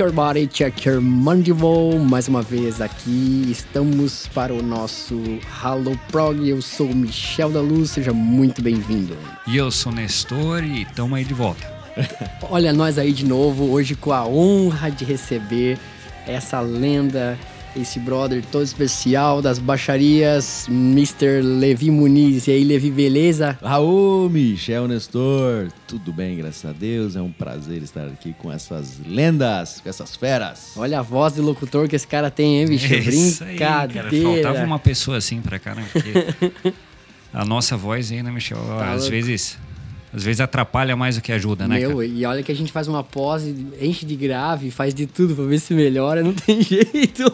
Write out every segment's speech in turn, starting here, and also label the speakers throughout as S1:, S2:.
S1: Check your body, check your mandible. Mais uma vez aqui, estamos para o nosso Halo Prog. Eu sou o Michel da Luz, seja muito bem-vindo.
S2: E eu sou Nestor e estamos aí de volta.
S1: Olha nós aí de novo, hoje com a honra de receber essa lenda esse brother todo especial das baixarias, Mr. Levi Muniz. E aí, Levi, beleza?
S3: Raul, Michel Nestor, tudo bem, graças a Deus. É um prazer estar aqui com essas lendas, com essas feras.
S1: Olha a voz de locutor que esse cara tem, hein, bicho? É Brincadeira.
S2: Aí, cara, faltava uma pessoa assim pra caramba. Porque a nossa voz aí, né, Michel? Tá às louco. vezes às vezes atrapalha mais do que ajuda, né?
S1: Meu, cara? e olha que a gente faz uma pose, enche de grave, faz de tudo pra ver se melhora, não tem jeito.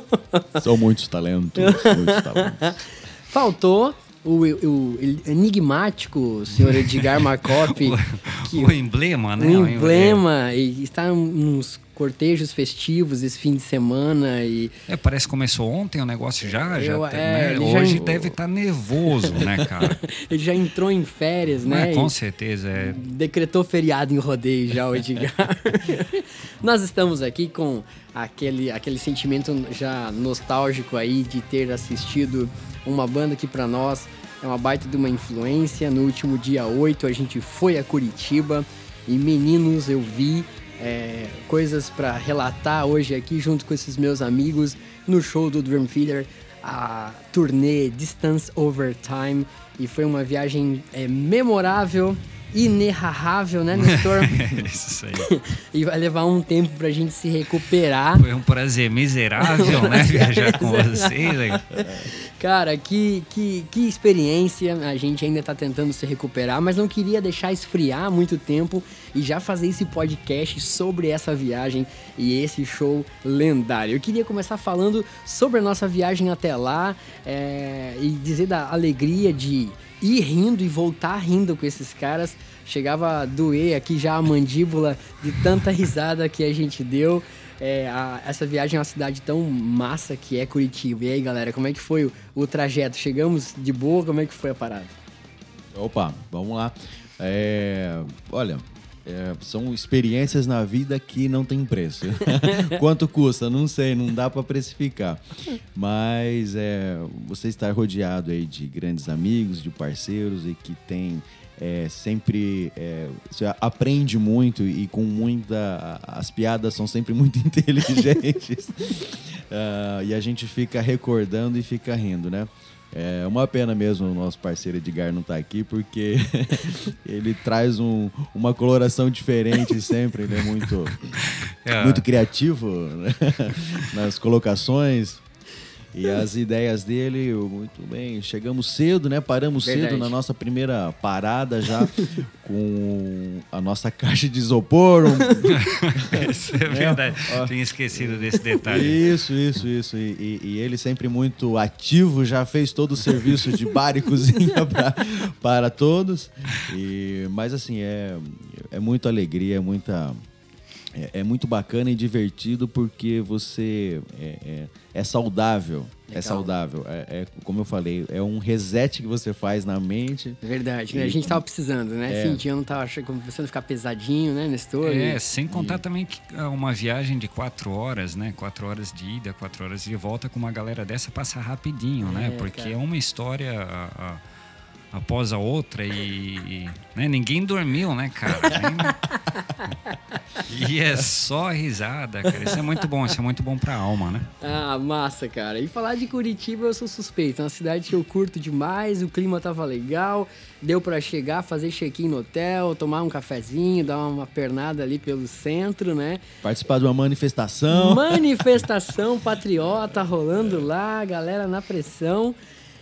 S3: São muitos talentos, muitos talentos.
S1: Faltou o, o, enigmático senhor Edgar Markop.
S2: o,
S1: que,
S2: o emblema, né?
S1: O emblema, e está nos cortejos festivos esse fim de semana e
S2: é parece que começou ontem o negócio já já, eu, é, né? hoje já... deve estar tá nervoso né cara?
S1: Ele já entrou em férias né?
S2: É, com certeza é.
S1: decretou feriado em rodeio já o Edgar. Nós estamos aqui com aquele aquele sentimento já nostálgico aí de ter assistido uma banda que para nós é uma baita de uma influência. No último dia 8 a gente foi a Curitiba. E meninos eu vi é, coisas para relatar hoje aqui junto com esses meus amigos no show do Dream Theater, a turnê Distance Over Time. E foi uma viagem é, memorável, inerrável, né, Nestor?
S2: Isso aí.
S1: e vai levar um tempo pra gente se recuperar.
S2: Foi um prazer miserável, né, viajar com vocês.
S1: Cara, que, que, que experiência. A gente ainda tá tentando se recuperar, mas não queria deixar esfriar muito tempo e já fazer esse podcast sobre essa viagem e esse show lendário. Eu queria começar falando sobre a nossa viagem até lá é, e dizer da alegria de ir rindo e voltar rindo com esses caras. Chegava a doer aqui já a mandíbula de tanta risada que a gente deu é, a, essa viagem a uma cidade tão massa que é Curitiba. E aí, galera, como é que foi o, o trajeto? Chegamos de boa? Como é que foi a parada?
S3: Opa, vamos lá. É, olha, é, são experiências na vida que não tem preço. Quanto custa? Não sei, não dá para precificar. Mas é, você estar rodeado aí de grandes amigos, de parceiros e que tem é, sempre é, você aprende muito e com muita as piadas são sempre muito inteligentes uh, e a gente fica recordando e fica rindo, né? É uma pena mesmo o nosso parceiro Edgar não estar tá aqui, porque ele traz um, uma coloração diferente sempre, ele é muito, é. muito criativo né? nas colocações. E as ideias dele, muito bem. Chegamos cedo, né? Paramos Verdade. cedo na nossa primeira parada já com a nossa caixa de isopor. Um...
S2: isso é verdade. É, Tinha esquecido desse detalhe.
S3: Isso, isso, isso. E, e, e, ele sempre muito ativo, já fez todo o serviço de bar e cozinha pra, para todos. E, mas assim, é, é muita alegria, é muita é, é, muito bacana e divertido porque você é, é, é saudável. É Legal. É saudável. É, como eu falei, é um reset que você faz na mente.
S1: Verdade, né? A gente tava precisando, né? É. Fim de ano tava achando, começando a ficar pesadinho, né, Nestor?
S2: É, sem contar e... também que uma viagem de quatro horas, né? Quatro horas de ida, quatro horas de volta com uma galera dessa passa rapidinho, né? Porque cara. é uma história. A, a após a outra e, e né, ninguém dormiu, né, cara? e é só risada, cara. Isso é muito bom, isso é muito bom pra alma, né?
S1: Ah, massa, cara. E falar de Curitiba eu sou suspeito. É uma cidade que eu curto demais, o clima tava legal, deu para chegar, fazer check-in no hotel, tomar um cafezinho, dar uma pernada ali pelo centro, né?
S3: Participar de uma manifestação.
S1: Manifestação patriota rolando lá, galera na pressão.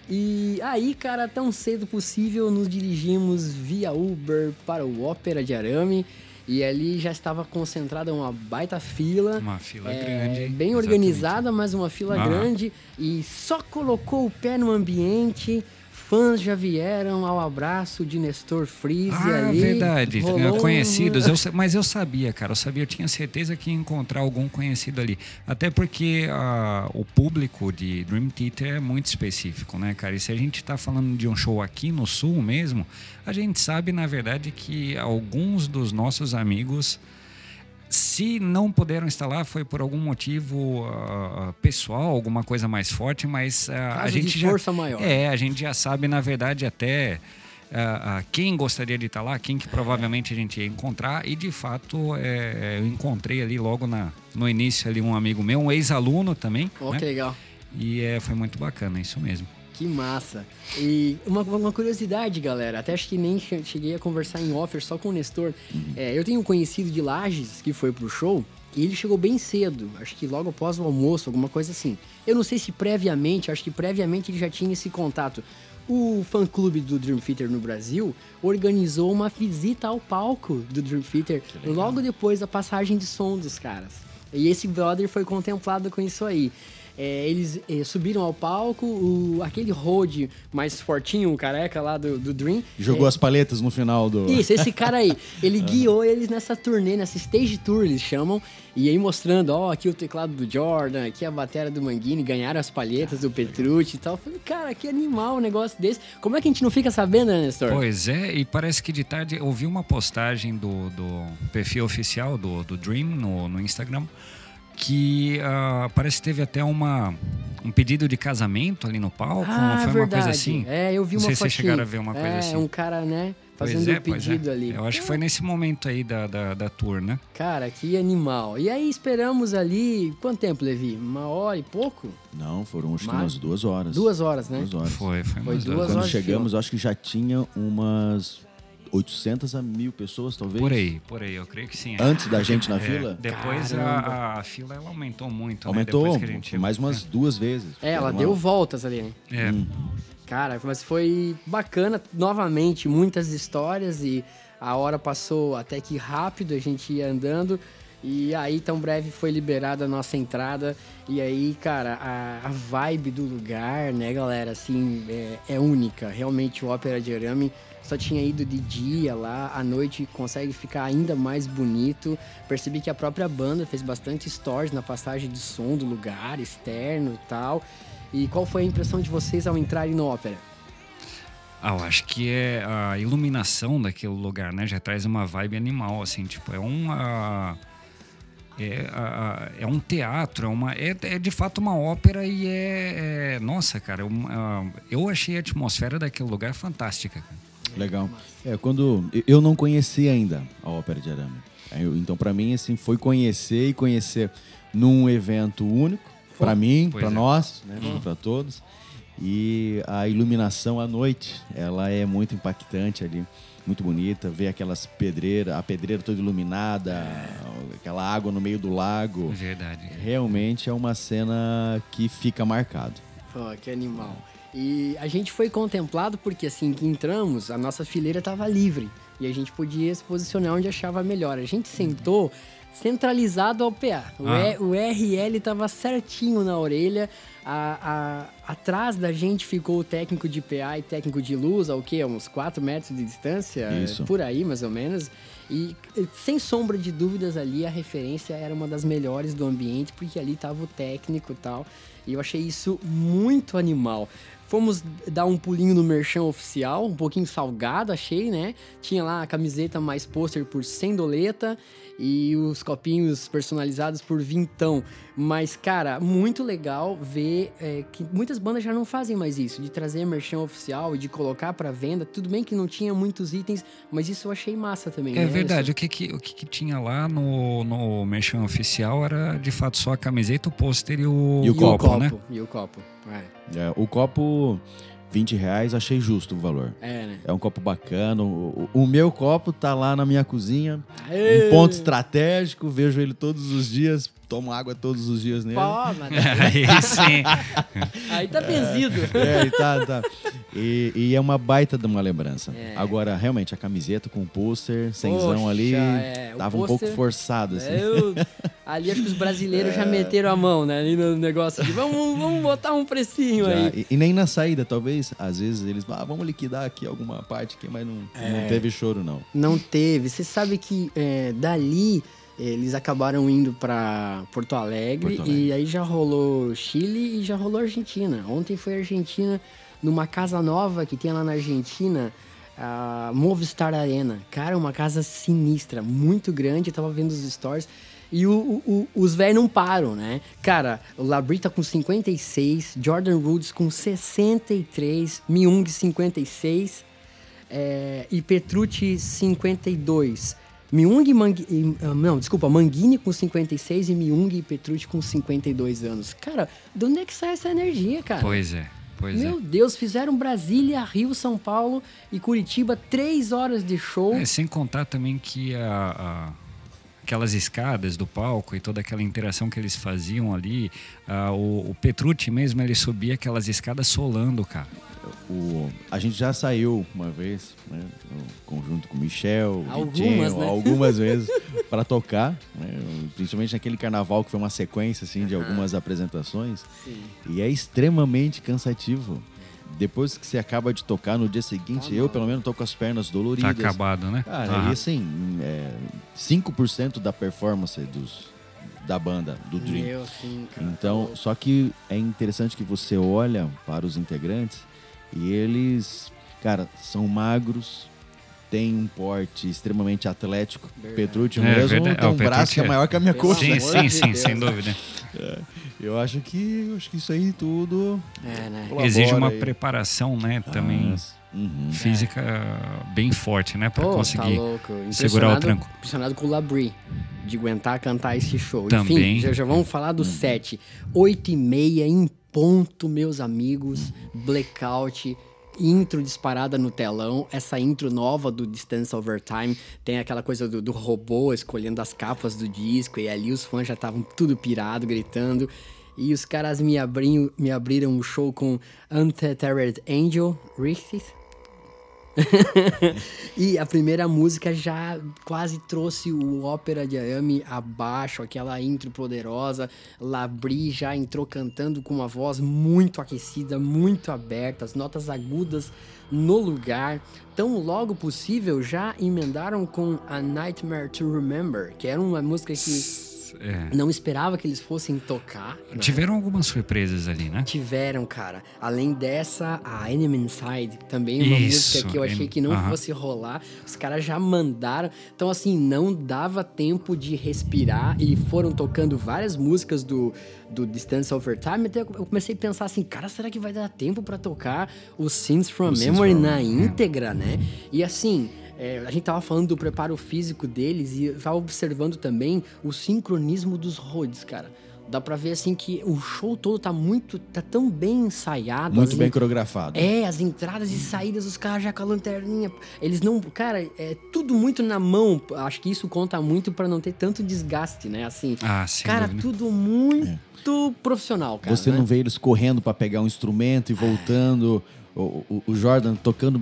S1: E aí, cara, tão cedo possível nos dirigimos via Uber para o Ópera de Arame. E ali já estava concentrada uma baita fila.
S2: Uma fila é, grande.
S1: Bem exatamente. organizada, mas uma fila ah. grande. E só colocou o pé no ambiente fãs já vieram ao abraço de Nestor Freeze
S2: ah,
S1: ali.
S2: verdade. Rolou... Conhecidos. Eu, mas eu sabia, cara. Eu sabia, eu tinha certeza que ia encontrar algum conhecido ali. Até porque uh, o público de Dream Theater é muito específico, né, cara? E se a gente está falando de um show aqui no Sul mesmo, a gente sabe, na verdade, que alguns dos nossos amigos se não puderam instalar, foi por algum motivo uh, pessoal, alguma coisa mais forte, mas uh, a gente
S1: já força maior.
S2: é, a gente já sabe na verdade até uh, quem gostaria de estar lá, quem que provavelmente a gente ia encontrar e de fato é, eu encontrei ali logo na, no início ali um amigo meu, um ex-aluno também.
S1: Oh,
S2: né?
S1: que legal.
S2: E é, foi muito bacana, isso mesmo.
S1: Que massa. E uma, uma curiosidade, galera, até acho que nem cheguei a conversar em offer só com o Nestor. Uhum. É, eu tenho um conhecido de Lages que foi pro show e ele chegou bem cedo, acho que logo após o almoço, alguma coisa assim. Eu não sei se previamente, acho que previamente ele já tinha esse contato. O fã-clube do Dream Theater no Brasil organizou uma visita ao palco do Dream Theater logo depois da passagem de som dos caras. E esse brother foi contemplado com isso aí. É, eles é, subiram ao palco, o, aquele road mais fortinho, o careca lá do, do Dream.
S3: Jogou é, as paletas no final do.
S1: Isso, esse cara aí. Ele guiou eles nessa turnê, nessa stage tour, eles chamam. E aí mostrando, ó, aqui o teclado do Jordan, aqui a bateria do Manguini, ganharam as palhetas do Petrucci e tal. Eu falei, cara, que animal um negócio desse. Como é que a gente não fica sabendo, né, Nestor?
S2: Pois é, e parece que de tarde eu vi uma postagem do, do perfil oficial do, do Dream no, no Instagram que uh, parece que teve até uma, um pedido de casamento ali no palco,
S1: ah,
S2: não foi
S1: verdade.
S2: uma coisa assim?
S1: É, eu vi uma
S2: Não sei se vocês chegaram a ver uma coisa
S1: é,
S2: assim.
S1: um cara, né, fazendo
S2: pois é,
S1: o pedido
S2: é.
S1: ali.
S2: Eu acho que foi nesse momento aí da, da, da, tour, né?
S1: Cara, que animal. E aí esperamos ali, quanto tempo, Levi? Uma hora e pouco?
S3: Não, foram acho que umas duas horas.
S1: Duas horas, né?
S3: Duas horas.
S2: Foi, foi,
S1: foi duas
S3: Quando
S1: horas
S3: chegamos, acho que já tinha umas 800 a mil pessoas, talvez.
S2: Por aí, por aí, eu creio que sim.
S3: Antes da gente na é, fila?
S2: Depois a, a, fila ela aumentou muito.
S3: Aumentou
S2: né?
S3: mais umas duas vezes.
S1: É, ela deu voltas ali, né?
S2: É. Hum.
S1: Cara, mas foi bacana, novamente, muitas histórias e a hora passou até que rápido, a gente ia andando. E aí, tão breve, foi liberada a nossa entrada. E aí, cara, a, a vibe do lugar, né, galera, assim, é, é única. Realmente, o Ópera de Arame só tinha ido de dia lá, à noite consegue ficar ainda mais bonito. Percebi que a própria banda fez bastante stories na passagem de som do lugar, externo e tal. E qual foi a impressão de vocês ao entrarem no ópera?
S2: Ah, eu acho que é a iluminação daquele lugar, né? Já traz uma vibe animal, assim, tipo, é uma. É, é, um teatro, é, uma, é, é, de fato uma ópera e é. é nossa, cara, uma, eu achei a atmosfera daquele lugar fantástica.
S3: Legal. É, quando eu não conhecia ainda a Ópera de Arame. então, para mim, assim, foi conhecer e conhecer num evento único, para mim, para é. nós, né, uhum. para todos. E a iluminação à noite, ela é muito impactante ali, muito bonita. Ver aquelas pedreiras, a pedreira toda iluminada, é. aquela água no meio do lago.
S2: Verdade.
S3: Realmente é uma cena que fica marcado.
S1: Pô, que animal. E a gente foi contemplado porque assim que entramos, a nossa fileira estava livre e a gente podia se posicionar onde achava melhor. A gente sentou centralizado ao PA. O, ah. e, o RL estava certinho na orelha. A, a, atrás da gente ficou o técnico de PA e técnico de luz, a o quê? uns 4 metros de distância?
S3: Isso.
S1: Por aí, mais ou menos. E sem sombra de dúvidas ali, a referência era uma das melhores do ambiente, porque ali estava o técnico e tal. E eu achei isso muito animal. Fomos dar um pulinho no merchan oficial, um pouquinho salgado, achei, né? Tinha lá a camiseta mais pôster por 100 doleta e os copinhos personalizados por vintão. Mas, cara, muito legal ver é, que muitas bandas já não fazem mais isso, de trazer merchan oficial e de colocar para venda. Tudo bem que não tinha muitos itens, mas isso eu achei massa também.
S2: É
S1: né?
S2: verdade. O, que, que, o que, que, tinha lá no, no merchan oficial era, de fato, só a camiseta, o pôster e o,
S3: e o copo, copo, né?
S1: E o copo,
S3: é. é o copo... 20 reais, achei justo o valor.
S1: É, né?
S3: É um copo bacana. O, o, meu copo tá lá na minha cozinha. Aê! Um ponto estratégico, vejo ele todos os dias, tomo água todos os dias nele.
S1: Pô, mas...
S2: Aí sim.
S1: Aí tá benzido.
S3: É, tá, tá. E, e, é uma baita de uma lembrança. É. Agora, realmente, a camiseta com o pôster, senzão ali, é. tava um pouco forçado, assim.
S1: Eu, ali acho que os brasileiros já é. meteram a mão, né? Ali no negócio de vamos, vamos botar um precinho já. aí.
S3: E, e, nem na saída, talvez, às vezes eles ah, vamos liquidar aqui alguma parte aqui, mas não, não é. teve choro, não.
S1: Não teve. Você sabe que é, dali eles acabaram indo para Porto Alegre, Porto Alegre, e aí já rolou Chile e já rolou Argentina. Ontem foi Argentina numa casa nova que tem lá na Argentina. a Movistar Arena. Cara, uma casa sinistra, muito grande. Eu tava vendo os stories. E o, o, os velhos não param, né? Cara, o Labrie tá com 56, Jordan Rhodes com 63, Miung 56 é, e Petrucci 52. Miung e Mang... Ah, não, desculpa, Manguini com 56 e Miung e Petrucci com 52 anos. Cara, de onde é que sai essa energia, cara?
S2: Pois é. Pois
S1: Meu
S2: é.
S1: Deus, fizeram Brasília, Rio, São Paulo e Curitiba três horas de show.
S2: É, sem contar também que a, a, aquelas escadas do palco e toda aquela interação que eles faziam ali, o, o Petrucci mesmo, ele subia aquelas escadas solando, cara.
S3: O, a gente já saiu uma vez, né, conjunto com o Michel,
S1: Algumas,
S3: Vittinho,
S1: né?
S3: algumas vezes, para tocar, né, principalmente naquele carnaval que foi uma sequência assim, de algumas apresentações.
S1: Sim.
S3: E é extremamente cansativo. Depois que você acaba de tocar no dia seguinte,
S1: Tá
S3: eu pelo menos tô com as pernas
S2: Tá
S3: doloridas.
S2: acabado, né?
S3: Cara,
S2: Aham.
S3: e assim, é, 5% da performance dos, da banda, do Dream.
S1: Meu, sim, cara.
S3: Então, só que é interessante que você olha para os integrantes e eles, cara, são magros, têm um porte extremamente atlético.
S1: Verdade.
S3: Petrucci
S2: É,
S3: mesmo
S2: verdade.
S3: tem
S2: É,
S3: um
S2: o
S3: braço
S2: Petrucci
S3: que é
S2: é-
S3: maior que a minha coxa.
S2: Sim, sim,
S1: de
S2: sim,
S1: Deus.
S2: sem dúvida.
S3: Eu acho que eu acho que isso aí tudo
S1: É, né?
S2: Exige uma
S3: aí.
S2: preparação, né, também
S3: Ah, uhum.
S2: física bem forte, né, para
S1: Pô,
S2: conseguir
S1: tá
S2: segurar o tranco.
S1: Impressionado com o Labrie, de aguentar cantar esse show.
S2: Também.
S1: Enfim, já, já vamos falar do set. Oito e meia em ponto, meus amigos. Blackout. Intro disparada no telão, essa intro nova do Distance Over Time, tem aquela coisa do, do robô escolhendo as capas do disco, e ali os fãs já estavam tudo pirado, gritando. E os caras me, abriam, me abriram o show com Untethered Angel, Richtith, e a primeira música já quase trouxe o ópera de Ayami abaixo, aquela intro poderosa. Labri já entrou cantando com uma voz muito aquecida, muito aberta, as notas agudas no lugar. Tão logo possível já emendaram com A Nightmare to Remember, que era uma música que
S2: É.
S1: não esperava que eles fossem tocar. né?
S2: Tiveram algumas surpresas ali, né?
S1: Tiveram, cara. Além dessa, a Enemy Inside, também uma
S2: Isso,
S1: música que eu achei que não
S2: aham.
S1: fosse rolar. Os caras já mandaram. Então, assim, não dava tempo de respirar e foram tocando várias músicas do, do Distance Over Time. Até eu comecei a pensar assim, cara, será que vai dar tempo pra tocar o Sins from
S3: O Sins
S1: Memory
S3: from-
S1: na íntegra, né? E assim. É, a gente tava falando do preparo físico deles e eu tava observando também o sincronismo dos roads, cara. Dá pra ver assim que o show todo tá muito. tá tão bem ensaiado.
S3: Muito bem
S1: en-
S3: coreografado.
S1: É, as entradas e saídas, os caras já com a lanterninha. Eles não. Cara, é tudo muito na mão. Acho que isso conta muito pra não ter tanto desgaste, né? Assim.
S2: Ah, sem
S1: cara,
S2: dúvida.
S1: tudo muito profissional, cara.
S3: Você
S1: né?
S3: não vê eles correndo para pegar um instrumento e voltando. O, o- o Jordan tocando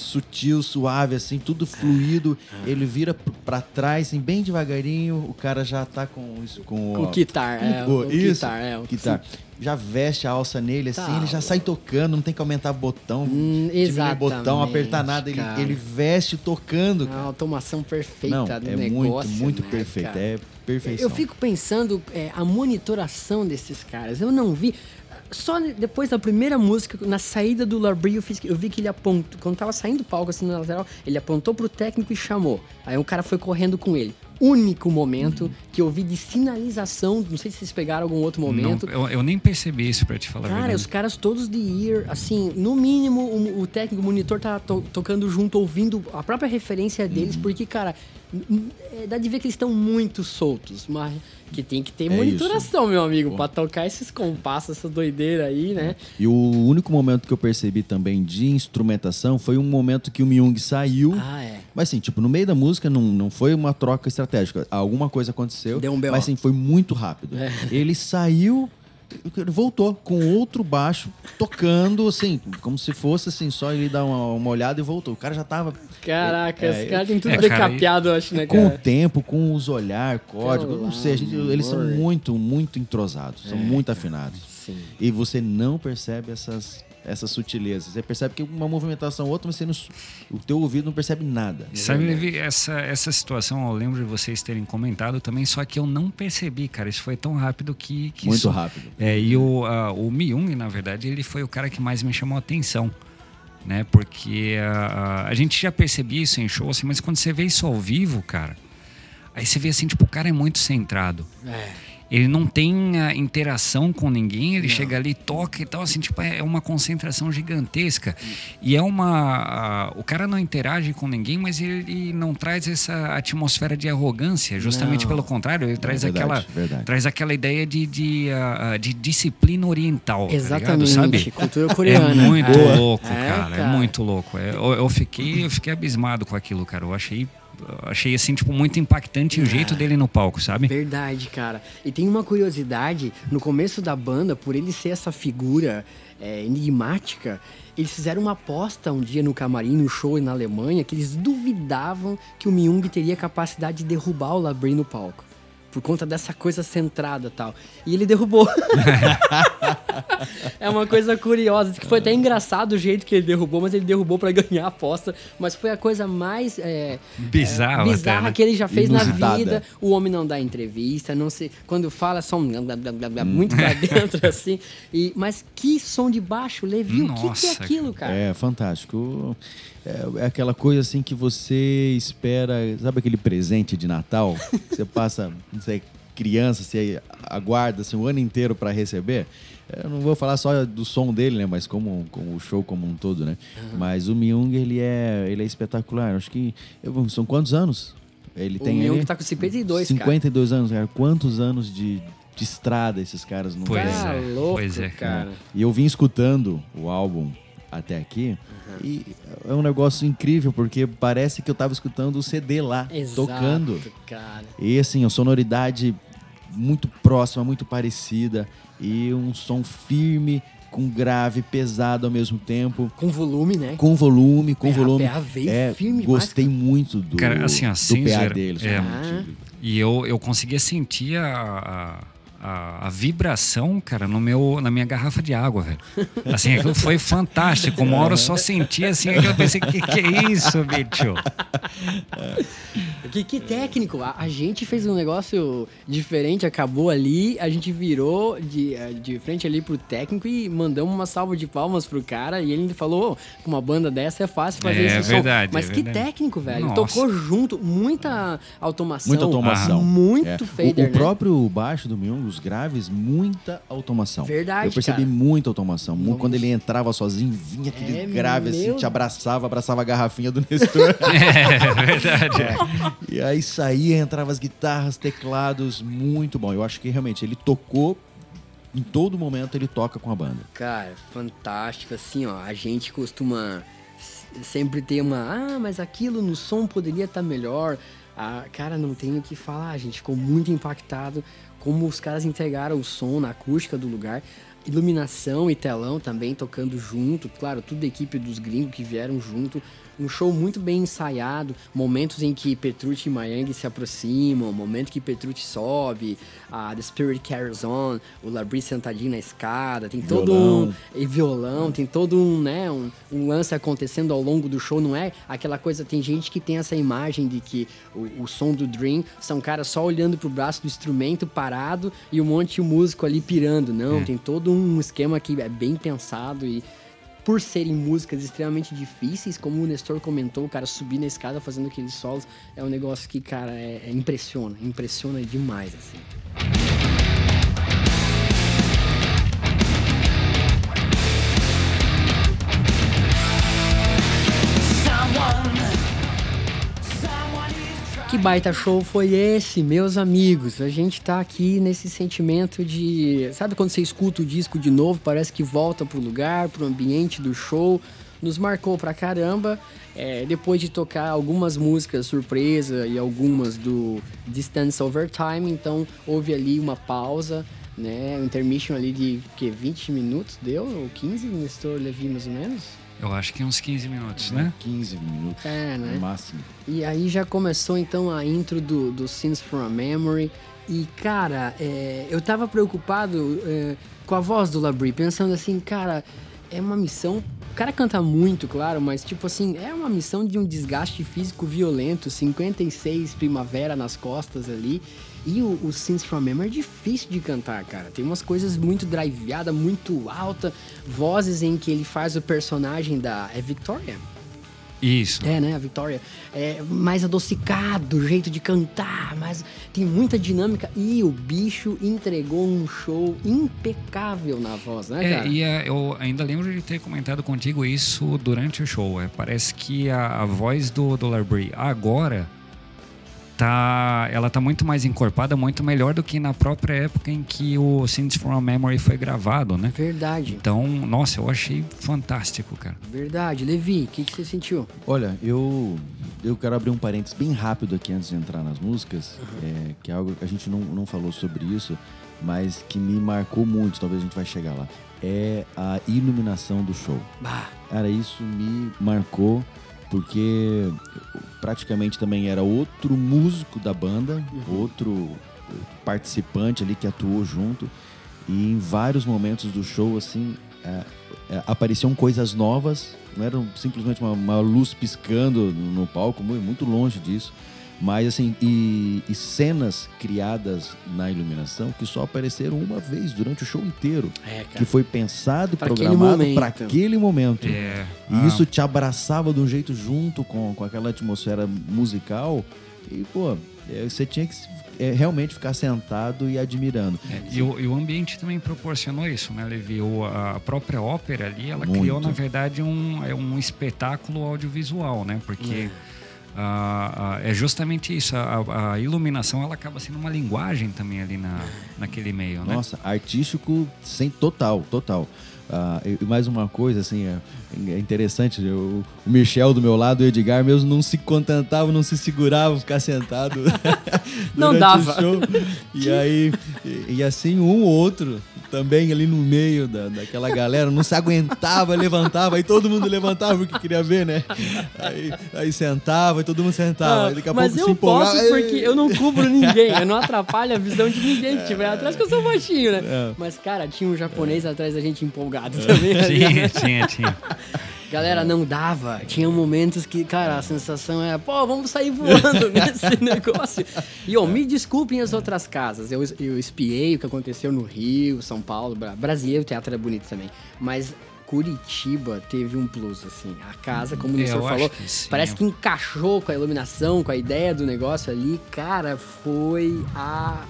S3: sutil, suave, assim, tudo fluido. Ele vira p- pra trás, assim, bem devagarinho. O cara já tá com isso. Com,
S1: o guitar, é.
S3: o-
S1: O
S3: isso,
S1: guitar, é. o-
S3: guitar. Já veste a alça nele, assim,
S1: Tá.
S3: ele já sai tocando, não tem que aumentar botão,
S1: Hum,
S3: diminuir botão, apertar nada. Ele,
S1: cara.
S3: ele veste tocando.
S1: A automação perfeita
S3: Não,
S1: do
S3: é
S1: negócio.
S3: muito, muito
S1: né,
S3: perfeito.
S1: cara?
S3: É perfeição.
S1: Eu fico pensando é, a monitoração desses caras. Eu não vi. Só depois da primeira música, na saída do Labrie, eu, fiz- eu vi que ele apontou. Quando tava saindo do palco, assim, na lateral, ele apontou pro técnico e chamou. Aí um cara foi correndo com ele. Único momento
S3: Uhum.
S1: que eu vi de sinalização. Não sei se vocês pegaram algum outro momento.
S2: Não, eu, eu nem percebi isso, pra te falar
S1: Cara, os caras todos de ear, assim, no mínimo o, o técnico, o monitor tá to- tocando junto, ouvindo a própria referência deles,
S3: Uhum.
S1: porque, cara, é, dá de ver que eles estão muito soltos, mas que tem que ter
S3: É
S1: monitoração, meu amigo, pra tocar esses compassos, essa doideira aí, né?
S3: E o único momento que eu percebi também de instrumentação foi um momento que o Myung saiu.
S1: Ah, é.
S3: Mas assim, tipo, no meio da música não, não foi uma troca estratégica. Alguma coisa aconteceu.
S1: Deu um B.O.
S3: Mas assim, foi muito rápido.
S1: É.
S3: Ele saiu, ele voltou com outro baixo, tocando, assim, como se fosse assim, só ele dar uma, uma olhada e voltou. O cara já tava.
S1: Caraca,
S3: É,
S1: esse cara tem tudo
S2: é, cara,
S1: decapeado, eu acho, né,
S3: Com o
S1: cara?
S3: tempo, com os olhar, código, eu não
S1: Pelo
S3: sei, a gente- eles são muito, muito entrosados,
S1: É,
S3: são muito afinados.
S1: Sim.
S3: E você não percebe essas, essas sutilezas. Você percebe que uma movimentação ou outra, mas você não, o teu ouvido não percebe nada.
S2: Sabe, Levi, essa, essa situação eu lembro de vocês terem comentado também, só que eu não percebi, cara. Isso foi tão rápido que. que
S3: Muito
S2: isso-
S3: rápido.
S2: É, e o, a, o Myung, na verdade, ele foi o cara que mais me chamou a atenção. né? Porque a, a gente já percebia isso em show, assim, mas quando você vê isso ao vivo, cara, aí você vê assim, tipo, o cara é muito centrado.
S1: É.
S2: Ele não tem a interação com ninguém, ele não. chega ali, toca e tal, assim, tipo, é uma concentração gigantesca. E é uma. A, o cara não interage com ninguém, mas ele não traz essa atmosfera de arrogância, justamente não. pelo contrário, ele é traz, verdade, aquela, verdade. traz aquela ideia de, de, uh, de disciplina oriental.
S1: Exatamente,
S2: tá
S1: sabe? cultura coreana.
S2: É muito louco, é, cara, cara, é muito louco. É, eu, eu, fiquei, eu fiquei abismado com aquilo, cara. Eu achei achei assim, tipo, muito impactante o jeito dele no palco, sabe?
S1: Verdade, cara. E tem uma curiosidade, no começo da banda, por ele ser essa figura é, enigmática, eles fizeram uma aposta um dia no camarim, no show na Alemanha, que eles duvidavam que o Myung teria capacidade de derrubar o Labrie no palco por conta dessa coisa centrada tal. E ele derrubou. é uma coisa curiosa. Que foi até engraçado o jeito que ele derrubou, mas ele derrubou para ganhar a aposta. Mas foi a coisa mais é,
S2: bizarra,
S1: é, bizarra
S2: até, né?
S1: que ele já fez Inusitada. na vida. O homem não dá entrevista, não sei. Quando fala, só um blá, blá, blá, muito pra dentro, assim. E, mas que som de baixo, Levi, o que, que é aquilo, cara?
S3: É fantástico. É, é, aquela coisa assim que você espera, sabe aquele presente de Natal? Você passa, não sei, criança, você aguarda assim, o ano inteiro para receber. Eu não vou falar só do som dele, né? Mas como, como o show como um todo, né? Uhum. Mas o Myung, ele é, ele é espetacular. Acho que. São quantos anos? Ele
S1: o
S3: tem.
S1: O Myung tá com 52,
S3: 52
S1: cara.
S3: anos, cara. Quantos anos de, de estrada esses caras não
S2: pois
S3: têm?
S1: Tá
S2: é,
S1: louco,
S2: pois é,
S1: cara.
S3: E eu vim escutando o álbum até aqui. Uhum. E é um negócio incrível, porque parece que eu tava escutando o CD lá,
S1: Exato,
S3: tocando.
S1: Cara.
S3: E assim, a sonoridade muito próxima, muito parecida. E um som firme, com grave, pesado ao mesmo tempo.
S1: Com volume, né?
S3: Com volume, com
S1: PA,
S3: volume.
S1: PA veio
S3: é,
S1: firme
S3: gostei muito do,
S2: cara, assim, assim,
S3: do PA deles.
S2: É,
S3: ah.
S2: E eu, eu conseguia sentir a, a a, a, vibração, cara, no meu, na minha garrafa de água, velho. Assim, aquilo foi fantástico. Uma hora eu só senti assim, eu pensei, que que é isso, bicho?
S1: Que, que técnico! A, a, gente fez um negócio diferente, acabou ali, a gente virou de, eh, de frente ali pro técnico e mandamos uma salva de palmas pro cara e ele falou, com uma banda dessa é fácil fazer
S2: é,
S1: esse
S2: verdade,
S1: som. Mas
S2: é
S1: que
S2: verdade.
S1: técnico, velho.
S2: Nossa.
S1: Tocou junto, muita automação.
S3: Muita automação.
S1: Muito
S3: é.
S1: fader,
S3: o, o
S1: né?
S3: próprio baixo do Myung, os graves, muita automação.
S1: Verdade,
S3: Eu percebi
S1: cara.
S3: muita automação.
S1: Nossa.
S3: Quando ele entrava sozinho, vinha aquele
S1: É,
S3: grave assim,
S1: meu-
S3: te abraçava, abraçava a garrafinha do Nestor.
S2: É verdade.
S3: e aí saía, entrava as guitarras, teclados, muito bom. Eu acho que realmente ele tocou, em todo momento ele toca com a banda.
S1: Cara, fantástico. Assim, ó, a gente costuma sempre ter uma. Ah, mas aquilo no som poderia estar melhor. Ah, cara, não tenho o que falar. A gente ficou muito impactado como os caras entregaram o som na acústica do lugar. Iluminação e telão também tocando junto. Claro, tudo da equipe dos gringos que vieram junto. Um show muito bem ensaiado. Momentos em que Petrucci e Mayang se aproximam. Momento que Petrucci sobe. A The Spirit Carries On. O Labrie sentadinho na escada. Tem todo um
S3: Violão.
S1: e violão, tem todo um, né, um, um lance acontecendo ao longo do show, não é aquela coisa, tem gente que tem essa imagem de que o, o som do Dream são caras só olhando pro braço do instrumento parado e um monte de músico ali pirando, não, tem todo um esquema que é bem pensado e por serem músicas extremamente difíceis, como o Nestor comentou, o cara subir na escada fazendo aqueles solos, é um negócio que, cara, é, é impressiona, impressiona demais, assim. Que baita show foi esse, meus amigos? A gente tá aqui nesse sentimento de. Sabe quando você escuta o disco de novo, parece que volta pro lugar, pro ambiente do show. Nos marcou pra caramba. É, depois de tocar algumas músicas surpresa e algumas do Distance Over Time, então houve ali uma pausa, né? Intermission ali de que 20 minutos deu? Ou 15, Nestor Levi, mais ou menos?
S2: Eu acho que uns 15 minutos, né?
S3: 15 minutos
S1: É, né?
S3: no máximo.
S1: E aí já começou então a intro do, do Scenes from a Memory. E cara, é, eu tava preocupado é, com a voz do Labrie, pensando assim, cara, é uma missão O cara canta muito, claro, mas tipo assim, é uma missão de um desgaste físico violento, 56 primavera nas costas ali. E o, o Sins from Memory é difícil de cantar, cara. Tem umas coisas muito driveada, muito alta, vozes em que ele faz o personagem da. É Victoria?
S2: Isso.
S1: É, né? A Victoria. É mais adocicado, o jeito de cantar, mas tem muita dinâmica. E o bicho entregou um show impecável na voz, né,
S2: É,
S1: cara?
S2: e é, eu ainda lembro de ter comentado contigo isso durante o show. É, parece que a, a voz do, do Larbury agora tá, ela tá muito mais encorpada, muito melhor do que na própria época em que o Scenes from a Memory foi gravado, né?
S1: Verdade,
S2: Então, nossa, eu achei fantástico, cara.
S1: verdade. Levi, o que, que você sentiu?
S3: Olha, eu, eu quero abrir um parênteses bem rápido aqui antes de entrar nas músicas, é, que é algo que a gente não, não falou sobre isso, mas que me marcou muito, talvez a gente vai chegar lá. É a iluminação do show.
S1: Bah,
S3: Cara, isso me marcou porque praticamente também era outro músico da banda, outro participante ali que atuou junto. E em vários momentos do show, assim, é, é, apareciam coisas novas. Não era simplesmente uma, uma luz piscando no palco, mu- muito longe disso. Mas, assim, e, e cenas criadas na iluminação que só apareceram uma vez durante o show inteiro.
S1: é,
S3: Que foi pensado e
S1: Pra aquele
S3: programado
S1: momento.
S3: para aquele momento.
S2: É,
S3: E
S2: ah,
S3: isso te abraçava de um jeito junto com, com aquela atmosfera musical. E, pô, é, você tinha que é, realmente ficar sentado e admirando.
S2: É, e, o, e o ambiente também proporcionou isso, né, Levi? O, a própria ópera ali, ela
S3: Muito.
S2: criou, na verdade, um, é um espetáculo audiovisual, né? Porque ah, ah, é justamente isso. A, a- iluminação, ela acaba sendo uma linguagem também ali na, naquele meio, né?
S3: Nossa, artístico sem total, total. Ah, e mais uma coisa, assim, é, é interessante, eu- o Michel do meu lado, o Edgar mesmo não se contentava, não se segurava, ficar sentado
S1: Não
S3: durante
S1: dava.
S3: o show. E aí, e, e assim, um ou outro também ali no meio da, daquela galera, não se aguentava, levantava, aí todo mundo levantava porque queria ver, né? Aí, aí sentava, e todo mundo sentava, aí daqui a
S1: Ah, mas
S3: pouco
S1: eu
S3: se empolgava.
S1: posso porque eu não cubro ninguém. Eu não atrapalho a visão de ninguém que estiver atrás, que eu sou baixinho, né?
S3: É.
S1: Mas, cara, tinha um japonês atrás da gente empolgado também. ali.
S2: Tinha, tinha, tinha.
S1: Galera, não dava. Tinha momentos que, cara, a sensação era, pô, vamos sair voando nesse negócio. E, ó, me desculpem as outras casas. Eu, eu espiei o que aconteceu no Rio, São Paulo, Bra- Brasília, o teatro é bonito também. Mas Curitiba teve um plus, assim. A casa, como o
S2: É, acho
S1: falou,
S2: que sim.
S1: parece que encaixou com a iluminação, com a ideia do negócio ali. Cara, foi a...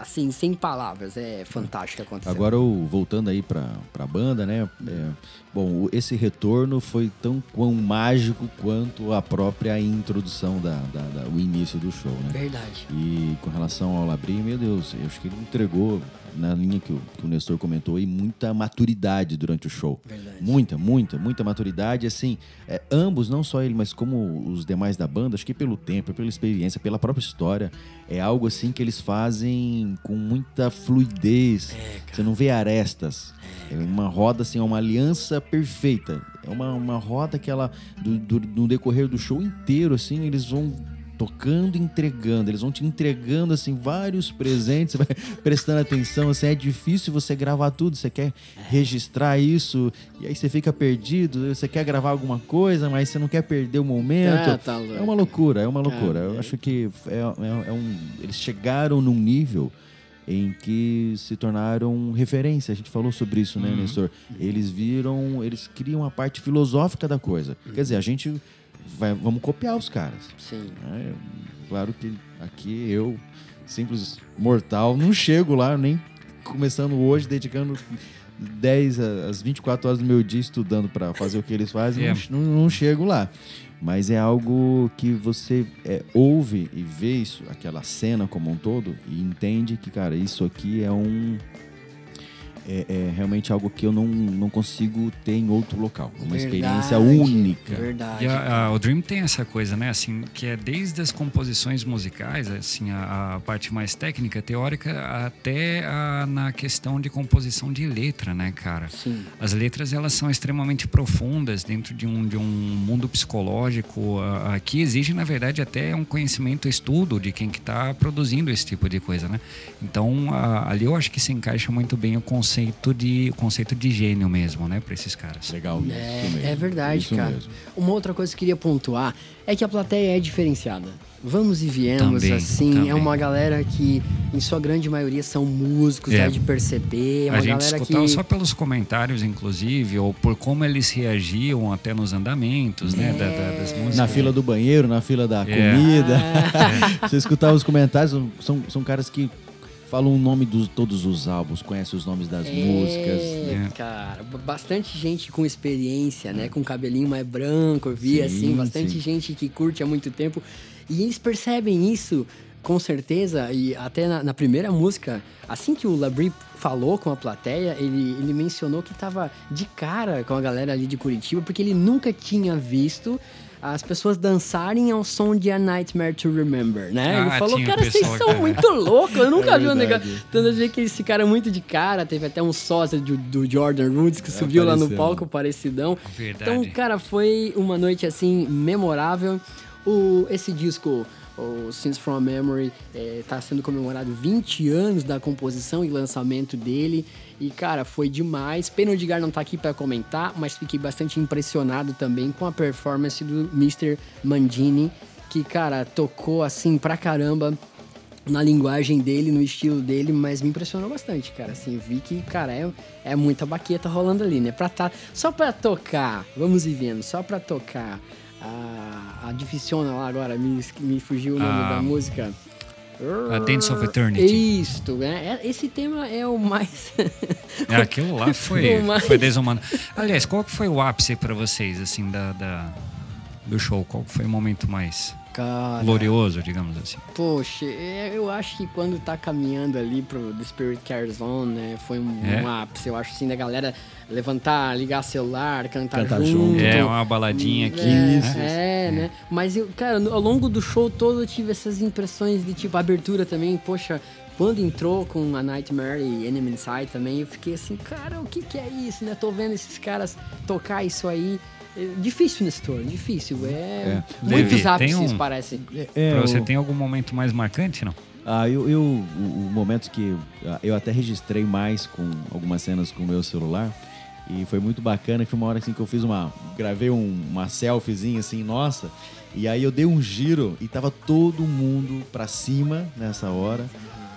S1: Assim, sem palavras. É fantástico aconteceu.
S3: Agora, voltando aí pra, pra banda, né? é, bom, esse retorno foi tão quão mágico quanto a própria introdução da, da- da- o início do show, né?
S1: Verdade.
S3: E com relação ao Labri, meu Deus, eu acho que ele entregou, na linha que o, que o Nestor comentou, aí, muita maturidade durante o show.
S1: Verdade.
S3: Muita, muita, muita maturidade. Assim, é, ambos, não só ele, mas como os demais da banda, acho que pelo tempo, pela experiência, pela própria história, é algo assim que eles fazem com muita fluidez. Você não vê arestas. É uma roda, assim, é uma aliança perfeita. É uma, uma roda que ela, do, do- no decorrer do show inteiro, assim, eles vão tocando e entregando. Eles vão te entregando, assim, vários presentes. Você vai prestando atenção, assim, é difícil você gravar tudo. Você quer registrar isso e aí você fica perdido. Você quer gravar alguma coisa, mas você não quer perder o momento.
S1: Ah, tá
S3: é uma loucura, é uma loucura.
S1: Cara,
S3: Eu acho que é, é- é um... Eles chegaram num nível em que se tornaram referência. A gente falou sobre isso, né, Nestor? Eles viram, eles criam a parte filosófica da coisa. Quer dizer, a gente vai, vamos copiar os caras.
S1: Sim.
S3: né? Claro que aqui eu, simples mortal, não chego lá, nem começando hoje, dedicando 10 a- às 24 horas do meu dia estudando para fazer o que eles fazem,
S2: É.
S3: não, não- não chego lá. Mas é algo que você é, ouve e vê isso, aquela cena como um todo, e entende que, cara, isso aqui é um. É, é realmente algo que eu não, não consigo ter em outro local. Uma experiência
S1: Verdade,
S3: única.
S1: Verdade.
S2: E a- a- o Dream tem essa coisa, né? Assim, que é desde as composições musicais, assim, a, a parte mais técnica, teórica, até a- na questão de composição de letra, né, cara?
S1: Sim.
S2: As letras elas são extremamente profundas dentro de um, de um mundo psicológico que exige, na verdade, até um conhecimento, estudo de quem que está produzindo esse tipo de coisa, né? Então, ali eu acho que se encaixa muito bem o conceito conceito de conceito de gênio mesmo, né, para esses caras.
S3: Legal.
S1: É,
S3: isso mesmo,
S1: é verdade,
S3: isso
S1: cara.
S3: mesmo.
S1: Uma outra coisa que eu queria pontuar é que a plateia é diferenciada. Vamos e viemos,
S2: Também,
S1: assim,
S2: também.
S1: é uma galera que, em sua grande maioria, são músicos,
S2: É.
S1: dá de perceber. É uma
S2: a gente
S1: galera
S2: escutava
S1: que.
S2: só pelos comentários, inclusive, ou por como eles reagiam até nos andamentos, né, da- da- das músicas.
S3: Na fila do banheiro, na fila da
S2: É.
S3: comida. Você escutava os comentários, são, são caras que falam o nome de todos os álbuns, conhecem os nomes das músicas.
S1: É, cara, bastante gente com experiência, né? Com cabelinho mais branco, eu vi
S3: Sim,
S1: assim, bastante
S3: sim.
S1: gente que curte há muito tempo. E eles percebem isso, com certeza, e até na, na primeira música, assim que o Labrie falou com a plateia, ele, ele mencionou que tava de cara com a galera ali de Curitiba, porque ele nunca tinha visto as pessoas dançarem ao som de A Nightmare to Remember, né?
S2: Ah,
S1: ele falou, cara, vocês são muito loucos, eu nunca
S3: É
S1: vi um
S3: verdade.
S1: negócio... Tanto ver que esse cara é muito de cara, teve até um sósia do, do Jordan Roots que subiu lá no palco, parecidão.
S2: Verdade.
S1: Então, cara, foi uma noite assim memorável. O, esse disco, o Sins from a Memory, está sendo comemorado 20 anos da composição e lançamento dele. E, cara, foi demais. Pena Edgar não tá aqui para comentar, mas fiquei bastante impressionado também com a performance do Mr. Mandini, que, cara, tocou assim pra caramba na linguagem dele, no estilo dele, mas me impressionou bastante, cara. Assim, vi que, cara, é, é muita baqueta rolando ali, né? Pra tá, só pra tocar, vamos ir vendo, só pra tocar a, a dificiona lá agora, me, me fugiu o nome
S2: Ah,
S1: da música.
S2: A Dance of Eternity.
S1: Isto, né? Esse tema é o mais.
S2: É, aquilo lá foi,
S1: mais-
S2: foi desumano. Aliás, qual que foi o ápice para vocês, assim, da, da- do show? Qual que foi o momento mais
S1: Cara,
S2: glorioso, digamos assim?
S1: Poxa, é, eu acho que quando tá caminhando ali pro The Spirit Carries On, né? Foi um,
S2: É?
S1: um ápice. Eu acho assim da galera levantar, ligar celular, cantar,
S3: Cantar
S1: junto.
S3: junto.
S2: É, uma baladinha aqui.
S1: É,
S3: Isso,
S1: é, né? Mas eu, cara, ao longo do show todo eu tive essas impressões de tipo abertura também, poxa. Quando entrou com a Nightmare e Enemy Inside também, eu fiquei assim, cara, o que que é isso, né? Tô vendo esses caras tocar isso aí. É difícil nesse tour, difícil. É, muitos
S2: Levi, tem
S1: ápices,
S2: um-
S1: parece.
S3: É,
S2: pra você
S3: o-
S2: tem algum momento mais marcante, não?
S3: Ah, eu, eu o, o momento que ah, eu até registrei mais com algumas cenas com o meu celular e foi muito bacana que foi uma hora assim que eu fiz uma gravei um- uma selfiezinha assim, nossa, e aí eu dei um giro e tava todo mundo pra cima nessa hora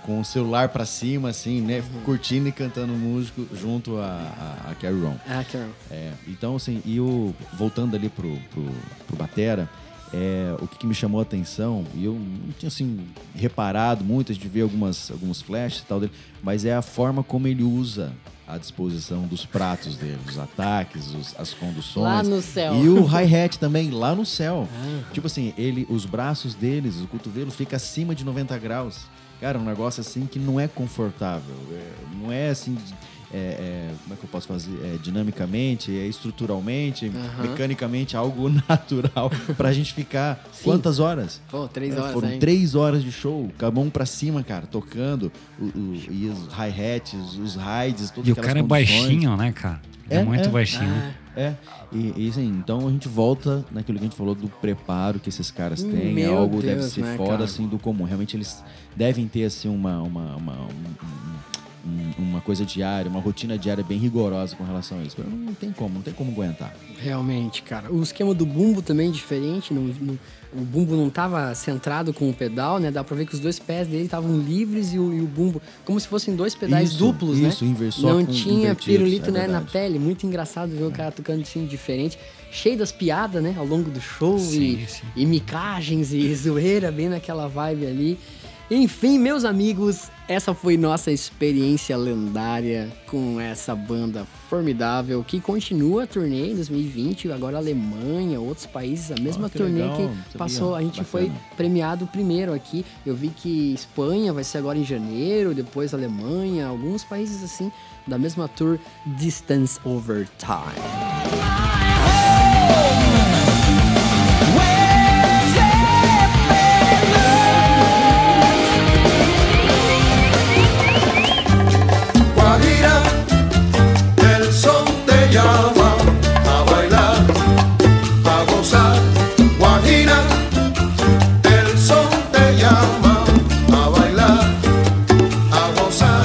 S3: com o celular pra cima assim, né, curtindo e cantando músico junto a, a, a Carrie Ron.
S1: Ah, Carol.
S3: É, então, assim, e o, voltando ali pro, pro, pro Batera, é, o que, que me chamou a atenção, e eu não tinha, assim, reparado muito, a gente vê algumas, alguns flashes e tal dele, mas é a forma como ele usa a disposição dos pratos dele, os ataques, os- as conduções.
S1: Lá no céu.
S3: E o hi-hat também, lá no céu. Tipo assim, ele, os braços deles, o cotovelo fica acima de 90 graus. Cara, um negócio assim que não é confortável. é, não é assim. é, é, como é que eu posso fazer? É, dinamicamente, é estruturalmente,
S1: Aham.
S3: mecanicamente, algo natural pra gente ficar.
S1: Sim.
S3: Quantas horas?
S1: Pô, três
S3: É,
S1: horas
S3: Foram três horas de show, com a mão pra cima, cara, tocando, o, o- e os hi-hats, os hides, todas
S2: E o cara é
S3: conduções.
S2: baixinho, né, cara? É,
S3: É,
S2: muito
S3: é.
S2: baixinho.
S1: Ah,
S3: É, e, e assim, então a gente volta naquilo que a gente falou do preparo que esses caras têm, é
S1: Meu
S3: algo deve
S1: Deus,
S3: ser
S1: né,
S3: fora
S1: cara?
S3: assim do comum. Realmente eles devem ter assim uma uma, uma, um- um- um- uma coisa diária, uma rotina diária bem rigorosa com relação a isso. Não, tem como, não tem como aguentar.
S1: Realmente, cara. O esquema do bumbo também é diferente. não- não- o bumbo não tava centrado com o pedal, né? Dá pra ver que os dois pés dele estavam livres e o, e o bumbo, como se fossem dois pedais
S3: Isso,
S1: duplos, né?
S3: isso, inver- só
S1: Não tinha pirulito
S3: é
S1: né, na pele. Muito engraçado ver o cara tocando assim diferente. Cheio das piadas, né? Ao longo do show
S2: Sim,
S1: e,
S2: sim.
S1: e micagens e zoeira, bem naquela vibe ali. Enfim, meus amigos, essa foi nossa experiência lendária com essa banda formidável que continua a turnê em 2020, agora Alemanha, outros países, a mesma
S3: que
S1: turnê
S3: legal,
S1: que passou, a gente
S3: Bacana.
S1: foi premiado primeiro aqui. Eu vi que Espanha vai ser agora em janeiro, depois Alemanha, alguns países assim da mesma tour Distance Over Time.
S4: Llama a bailar, a gozar. Guajira, el son te llama a bailar, a gozar.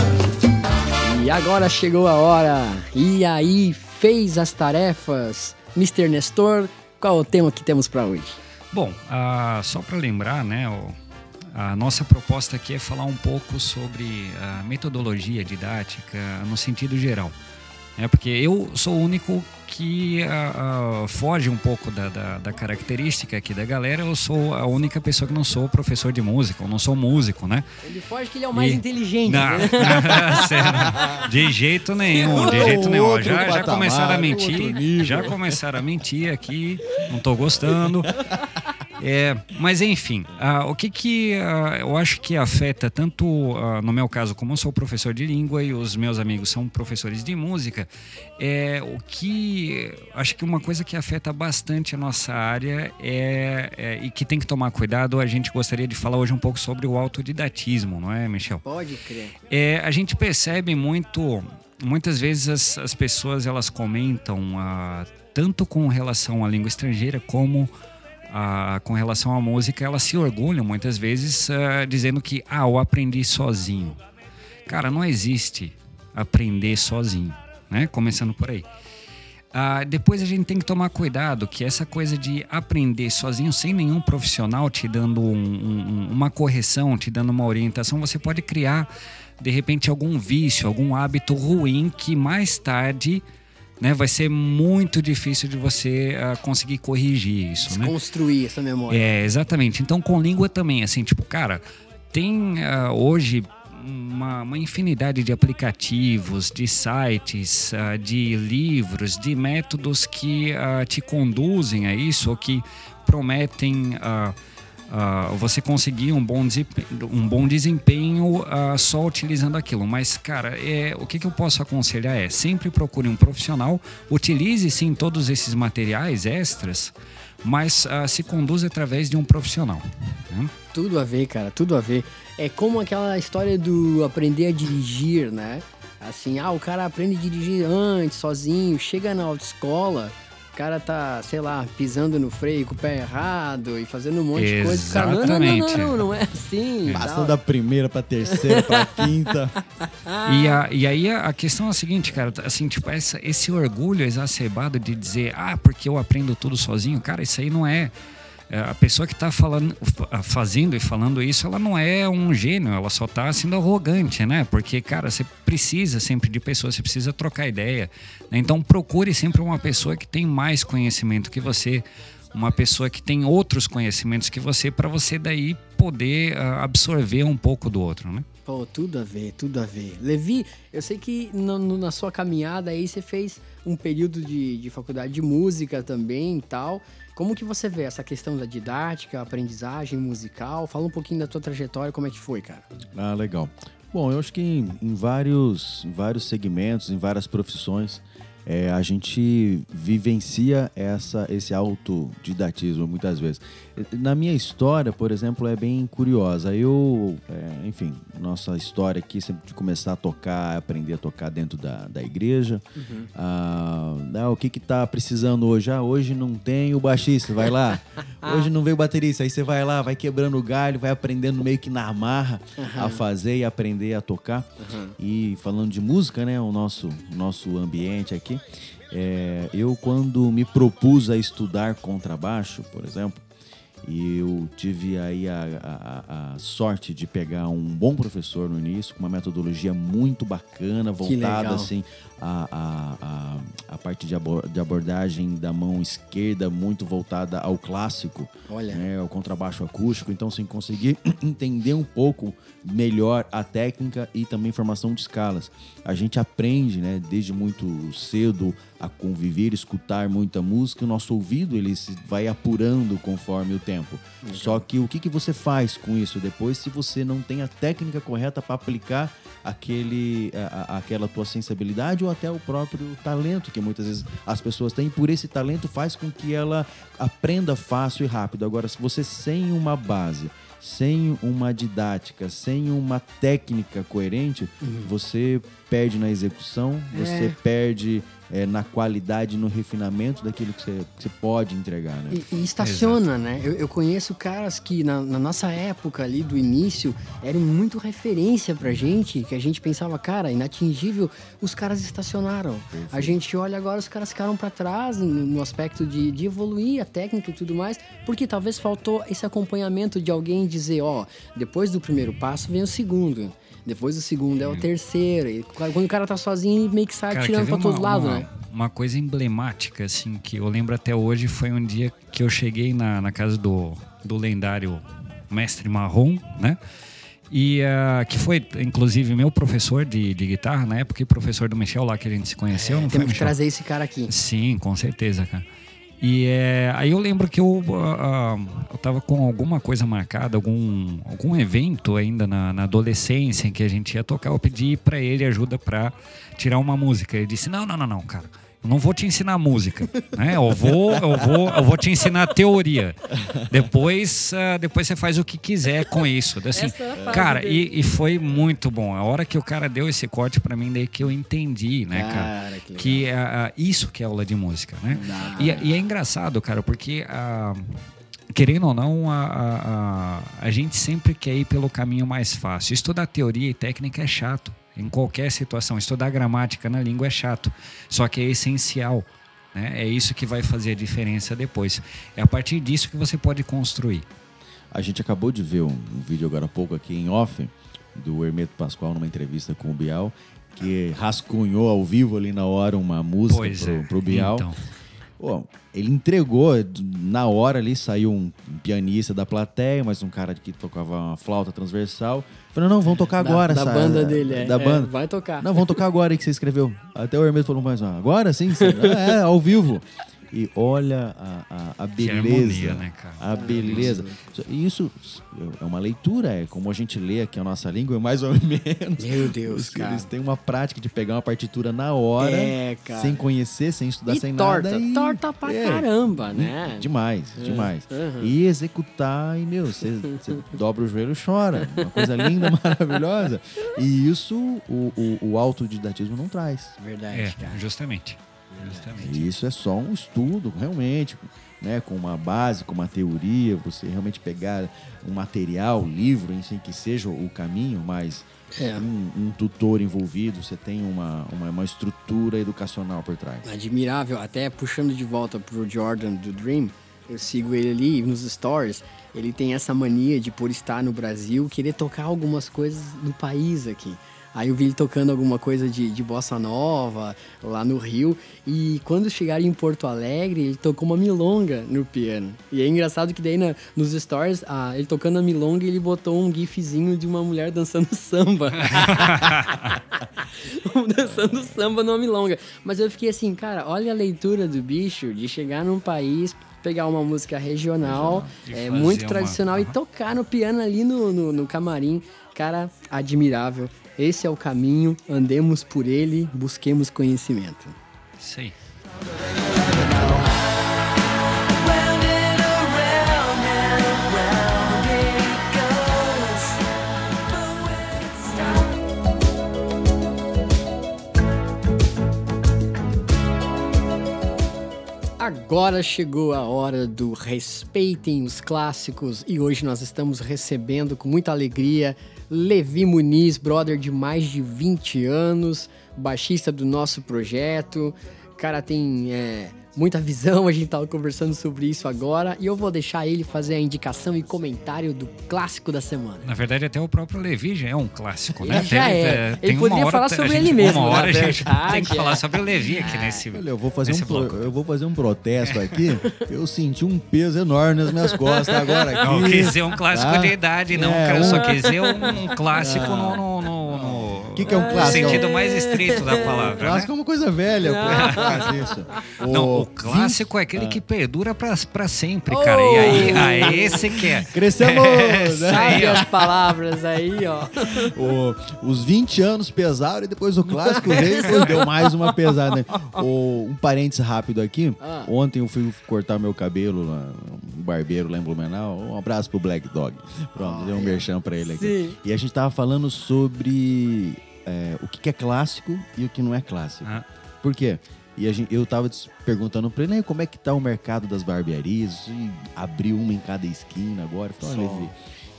S1: E agora chegou a hora. E aí, fez as tarefas? Mr. Nestor, qual é o tema que temos para hoje?
S2: Bom, ah, só para lembrar, né, o, a nossa proposta aqui é falar um pouco sobre a metodologia didática no sentido geral. É porque eu sou o único que uh, uh, foge um pouco da, da, da, característica aqui da galera. Eu sou a única pessoa que não sou professor de música, ou não sou músico, né?
S1: Ele foge que ele é o mais e... inteligente. Não, né?
S2: de jeito nenhum, de jeito nenhum. Já, já começaram a mentir, já começaram a mentir aqui, não tô gostando. É, mas enfim, uh, o que que uh, eu acho que afeta tanto uh, no meu caso, como eu sou professor de língua e os meus amigos são professores de música, é o que acho que uma coisa que afeta bastante a nossa área é, é, e que tem que tomar cuidado. A gente gostaria de falar hoje um pouco sobre o autodidatismo, não é, Michel?
S1: Pode crer.
S2: É, a gente percebe muito, muitas vezes as, as pessoas elas comentam tanto com relação à língua estrangeira como com relação à música, elas se orgulham muitas vezes ah, dizendo que, ah, eu aprendi sozinho. Cara, não existe aprender sozinho, né? Começando por aí. Ah, depois a gente tem que tomar cuidado que essa coisa de aprender sozinho, sem nenhum profissional te dando um, um, uma correção, te dando uma orientação, você pode criar de repente algum vício, algum hábito ruim que mais tarde né, vai ser muito difícil de você uh, conseguir corrigir isso, né?
S1: Construir essa memória.
S2: É, exatamente. Então, com língua também, assim, tipo, cara, tem uh, hoje uma, uma, infinidade de aplicativos, de sites, uh, de livros, de métodos que te conduzem a isso ou que prometem uh, você conseguir um bom um bom desempenho uh, só utilizando aquilo. Mas, cara, é, o que, que eu posso aconselhar é sempre procure um profissional, utilize sim todos esses materiais extras, mas uh, se conduza através de um profissional. Né?
S1: Tudo a ver, cara, tudo a ver. É como aquela história do aprender a dirigir, né? Assim, ah, o cara aprende a dirigir antes, sozinho, chega na autoescola cara tá, sei lá, pisando no freio com o pé errado e fazendo um monte de coisa. O cara, não, não, não, não, não, não é assim.
S3: Passando da primeira pra terceira, pra quinta.
S2: E, a, e aí a questão é a seguinte, cara, assim, tipo, essa, esse orgulho exacerbado de dizer, ah, porque eu aprendo tudo sozinho, cara, isso aí não é, a pessoa que está fazendo e falando isso, ela não é um gênio, ela só está sendo arrogante, né? Porque, cara, você precisa sempre de pessoas, você precisa trocar ideia. Né? Então, procure sempre uma pessoa que tem mais conhecimento que você, uma pessoa que tem outros conhecimentos que você, para você daí poder uh, absorver um pouco do outro, né?
S1: Pô, tudo a ver, tudo a ver. Levi, eu sei que no, no, na sua caminhada aí você fez um período de, de faculdade de música também e tal. Como que você vê essa questão da didática, aprendizagem musical? Fala um pouquinho da tua trajetória, como é que foi, cara?
S3: Ah, legal. Bom, eu acho que em, em vários, vários segmentos, em várias profissões, é, a gente vivencia essa, esse autodidatismo muitas vezes. Na minha história, por exemplo, é bem curiosa. Eu, é, enfim, nossa história aqui sempre de começar a tocar, aprender a tocar dentro da, da igreja. Uhum. Ah, né, o que que tá precisando hoje? Ah, hoje não tem o baixista, vai lá. hoje não veio o baterista, aí você vai lá, vai quebrando o galho, vai aprendendo meio que na marra uhum. a fazer e aprender a tocar. Uhum. E falando de música, né, o nosso, nosso ambiente aqui, é, eu quando me propus a estudar contrabaixo, por exemplo, eu tive aí a, a, a, sorte de pegar um bom professor no início, com uma metodologia muito bacana, voltada assim a, a, a, a, parte de, de abordagem da mão esquerda, muito voltada ao clássico, Olha. Né, ao contrabaixo acústico. Então, sem conseguir entender um pouco melhor a técnica e também formação de escalas. A gente aprende, né, desde muito cedo a conviver, escutar muita música, o nosso ouvido ele se vai apurando conforme o tempo. Só que o que, que você faz com isso depois se você não tem a técnica correta para aplicar aquele, a, aquela tua sensibilidade ou até o próprio talento que muitas vezes as pessoas têm. Por esse talento faz com que ela aprenda fácil e rápido. Agora, se você sem uma base, sem uma didática, sem uma técnica coerente, uhum. você perde na execução, você é. perde é, na qualidade, no refinamento daquilo que você, que você pode entregar, né?
S1: E, e estaciona, né? Eu, eu conheço caras que na, na nossa época ali do início eram muito referência pra gente, que a gente pensava, cara, inatingível, os caras estacionaram. A gente olha agora, os caras ficaram pra trás no, no aspecto de, de evoluir a técnica e tudo mais, porque talvez faltou esse acompanhamento de alguém dizer, ó, depois do primeiro passo vem o segundo. Depois o segundo é o terceiro. E quando o cara tá sozinho, ele meio que sai
S2: Cara,
S1: atirando pra todo
S2: uma-
S1: lado,
S2: uma,
S1: né?
S2: Uma coisa emblemática, assim, que eu lembro até hoje foi um dia que eu cheguei na, na casa do, do lendário Mestre Marrom, né? E ah, que foi, inclusive, meu professor de, de guitarra na época e professor do Michel lá que a gente se conheceu, não foi,
S1: Temos que
S2: Michel?
S1: trazer esse cara aqui.
S2: Sim, com certeza, cara. E é, aí eu lembro que eu, ah, eu tava com alguma coisa marcada, algum, algum evento ainda na, na adolescência em que a gente ia tocar. Eu pedi pra ele ajuda pra tirar uma música. Ele disse: Não, não, não, não, cara. Não vou te ensinar música, né? Eu vou, eu vou, eu vou te ensinar teoria. Depois, ah, depois você faz o que quiser com isso. Assim,
S1: Essa é
S2: cara, e, e foi muito bom. A hora que o cara deu esse corte pra mim, daí que eu entendi, né, cara?
S1: Cara, que
S2: que é, ah, isso que é aula de música, né? E, é- e é engraçado, cara, porque ah, querendo ou não, a, a, a, a gente sempre quer ir pelo caminho mais fácil. Estudar teoria e técnica é chato. Em qualquer situação, estudar gramática na língua é chato. Só que é essencial. Né? É isso que vai fazer a diferença depois. É a partir disso que você pode construir.
S3: A gente acabou de ver um, um vídeo agora há pouco aqui em off do Hermeto Pascoal numa entrevista com o Bial, que rascunhou ao vivo ali na hora uma música
S2: Pois
S3: pro,
S2: é.
S3: pro Bial.
S2: Então,
S3: Pô, ele entregou, na hora ali saiu um pianista da plateia, mas um cara que tocava uma flauta transversal. Falou, não, vamos tocar
S1: Da-
S3: agora.
S1: da
S3: essa-
S1: banda dele, é.
S3: Da
S1: É,
S3: banda.
S1: vai tocar.
S3: Não, vamos tocar agora aí que você escreveu. Até o Hermeto falou mais uma. Agora sim? Ah, é, ao vivo. E olha a, a, a
S2: Que
S3: beleza.
S2: harmonia, né, cara?
S3: A beleza. E Isso é uma leitura, é como a gente lê aqui a nossa língua, é mais ou menos.
S1: Meu Deus,
S3: Os-
S1: cara.
S3: Eles têm uma prática de pegar uma partitura na hora,
S1: É, cara.
S3: sem conhecer, sem estudar,
S1: E
S3: sem
S1: torta,
S3: nada. e-
S1: torta pra
S3: é,
S1: caramba, né?
S3: Demais, demais.
S1: aham.
S3: E executar, e meu, você você dobra o joelho e chora. Uma coisa linda, maravilhosa. E isso o, o, o autodidatismo não traz.
S1: Verdade,
S2: é,
S1: cara.
S2: justamente. Justamente.
S3: E isso é só um estudo, realmente, né? Com uma base, com uma teoria, você realmente pegar um material, livro, enfim, que seja o caminho, mas
S1: É.
S3: um, um tutor envolvido, você tem uma, uma, uma estrutura educacional por trás.
S1: Admirável, até puxando de volta pro Jordan do Dream, eu sigo ele ali nos stories. Ele tem essa mania de, por estar no Brasil, querer tocar algumas coisas do país aqui. Aí eu vi ele tocando alguma coisa de, de bossa nova lá no Rio. E quando chegaram em Porto Alegre, ele tocou uma milonga no piano. E é engraçado que daí na- nos stories, ah, ele tocando a milonga, ele botou um gifzinho de uma mulher dançando samba. dançando samba numa milonga. Mas eu fiquei assim, cara, olha a leitura do bicho de chegar num país, pegar uma música regional,
S2: E
S1: é, muito
S2: uma-
S1: tradicional, e
S2: Aham.
S1: tocar no piano ali no, no, no camarim. Cara, admirável. Esse é o caminho, andemos por ele, busquemos conhecimento.
S5: Stops.
S1: Agora chegou a hora do respeitem os clássicos e hoje nós estamos recebendo com muita alegria Levi Muniz, brother de mais de 20 anos, baixista do nosso projeto. Cara tem é, muita visão, a gente tava conversando sobre isso agora e eu vou deixar ele fazer a indicação e comentário do clássico da semana.
S2: Na verdade, até o próprio Levi já é um clássico, né?
S1: Ele já é. Ele
S2: uma
S1: poderia
S2: hora-
S1: falar sobre
S2: gente-
S1: ele mesmo,
S2: Uma hora a gente tem que
S1: é.
S2: falar sobre o Levi aqui nesse.
S3: Olha, eu vou fazer, um, pro-
S2: bloco.
S3: eu vou fazer um protesto aqui. eu senti um peso enorme nas minhas costas agora aqui.
S2: Não quis dizer um clássico
S3: Tá?
S2: de idade, não,
S3: É,
S2: cara.
S3: um-
S2: Só quis dizer um, um clássico no, no, no, no-
S3: que que é um clássico?
S2: No sentido mais estrito da palavra.
S3: Clássico é
S2: né?
S3: uma coisa velha, pô. Faz isso.
S2: Não, o clássico é aquele que perdura pra, pra sempre, cara. E aí, aí esse que é.
S3: Crescemos! Né?
S1: Sabe as palavras aí, ó.
S3: O- os 20 anos pesaram e depois o clássico veio e deu mais uma pesada. né? O- um parênteses rápido aqui.
S1: Ah.
S3: Ontem eu fui cortar meu cabelo lá, um barbeiro lá em Blumenau. Um abraço pro Black Dog. Pronto, dei um merchan pra ele aqui.
S1: Sim.
S3: E a gente tava falando sobre é, o que é clássico e o que não é clássico.
S2: Ah,
S3: Por quê? E gente, eu tava des- perguntando pra ele, né, como é que tá o mercado das barbearias? E abriu uma em cada esquina agora. Eu falei, olha,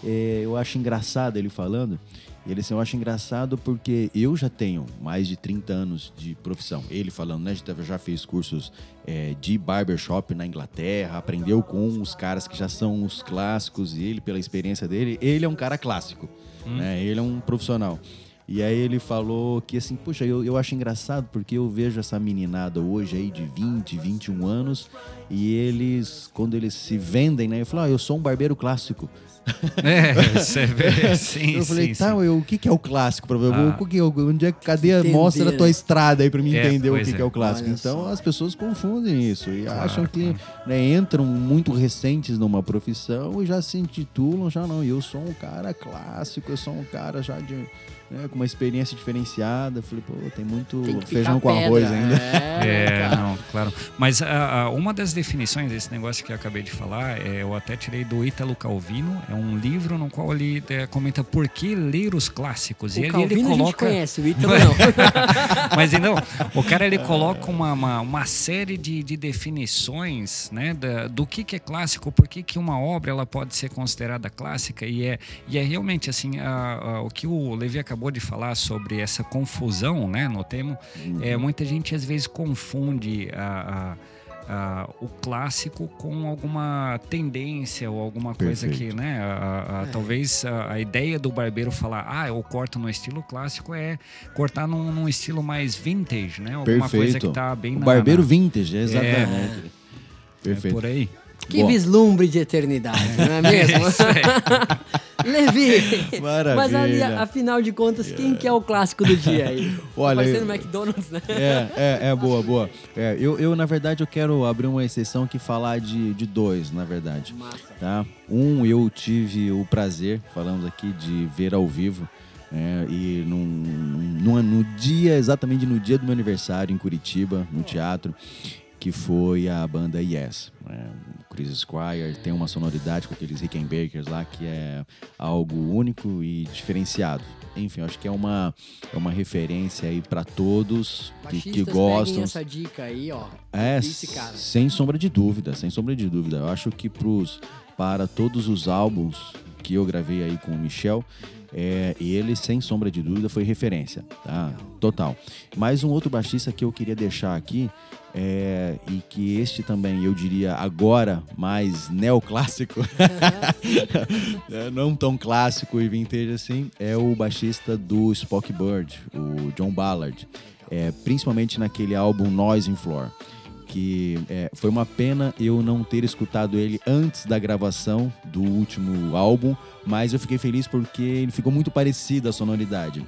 S3: é, eu acho engraçado ele falando. Ele assim, eu acho engraçado porque eu já tenho mais de 30 anos de profissão. Ele falando, né? Já já fez cursos é, de barbershop na Inglaterra, aprendeu com os caras que já são os clássicos. E ele, pela experiência dele, ele é um cara clássico. Né? Ele é um profissional. E aí ele falou que assim, puxa, eu, eu acho engraçado porque eu vejo essa meninada hoje aí de 20, 21 anos e eles, quando eles se vendem, né? Eu falo, ah, eu sou um barbeiro clássico.
S2: É, você vê, sim,
S3: eu falei,
S2: sim,
S3: tá,
S2: sim.
S3: eu, o que, que é o clássico? Pra?
S2: Ah.
S3: O que é, o- onde é, cadê?
S1: Entender,
S3: Mostra a tua estrada aí pra mim
S2: É,
S3: entender o que,
S2: é.
S3: que é o clássico.
S1: Olha
S3: então
S1: só.
S3: as pessoas confundem isso e
S2: Claro,
S3: acham que
S2: claro.
S3: né, entram muito recentes numa profissão e já se intitulam, já não. Eu sou um cara clássico, eu sou um cara já de. Né, com uma experiência diferenciada. Eu falei, pô, tem muito
S1: Tem
S3: feijão com arroz
S1: pedra.
S3: ainda.
S1: É,
S2: É, não, claro. Mas ah, ah, uma das definições desse negócio que eu acabei de falar, é, eu até tirei do Ítalo Calvino, é um livro no qual ele é, comenta por que ler os clássicos.
S1: O
S2: e
S1: Calvino
S2: ele
S1: a gente
S2: coloca.
S1: conhece, o Ítalo não.
S2: Mas então, o cara ele coloca uma, uma, uma série de, de definições né, da- do que, que é clássico, por que, que uma obra ela pode ser considerada clássica e é, e é realmente assim, a- a- o que o Levi acabou de falar sobre essa confusão né, no tema, é, muita gente às vezes confunde a- a- a- o clássico com alguma tendência ou alguma coisa
S3: Perfeito.
S2: que, né? a- Talvez a, ideia do barbeiro falar, ah, eu corto no estilo clássico é cortar num, num estilo mais vintage, né? Alguma coisa que
S3: Perfeito.
S2: tá bem
S3: o
S2: na-
S3: barbeiro
S2: na-
S3: vintage, exatamente.
S2: É
S3: Perfeito.
S2: por aí.
S1: Que
S3: Bom.
S1: vislumbre de eternidade, não é mesmo?
S2: Aí.
S1: Levi,
S3: Maravilha.
S1: mas ali, afinal de contas, quem que é o clássico do dia aí?
S3: Olha,
S1: Parecendo
S3: eu-
S1: McDonald's, né?
S3: É, é, é boa, boa. É, eu, eu, na verdade, eu quero abrir uma exceção aqui e falar de, de dois, na verdade.
S1: Massa.
S3: Tá? Um, eu tive o prazer, falamos aqui, de ver ao vivo. né, e num, num- no dia, exatamente no dia do meu aniversário em Curitiba, no teatro, que foi a banda Yes. né? Chris Squire tem uma sonoridade com aqueles Rickenbackers lá que é algo único e diferenciado. Enfim, acho que é uma, é uma referência aí para todos que,
S1: Baixistas
S3: que gostam.
S1: essa dica aí, ó.
S3: É,
S1: Esse cara.
S3: sem sombra de dúvida, sem sombra de dúvida. Eu acho que pros, para todos os álbuns que eu gravei aí com o Michel, é, ele, sem sombra de dúvida, foi referência, tá? Total. Mais um outro baixista que eu queria deixar aqui, é, e que este também, eu diria, agora mais neoclássico, é, não tão clássico e vintage assim, é o baixista do Spock Bird, o John Ballard. É, principalmente naquele álbum Noise in Floor que é, foi uma pena eu não ter escutado ele antes da gravação do último álbum, mas eu fiquei feliz porque ele ficou muito parecido a sonoridade.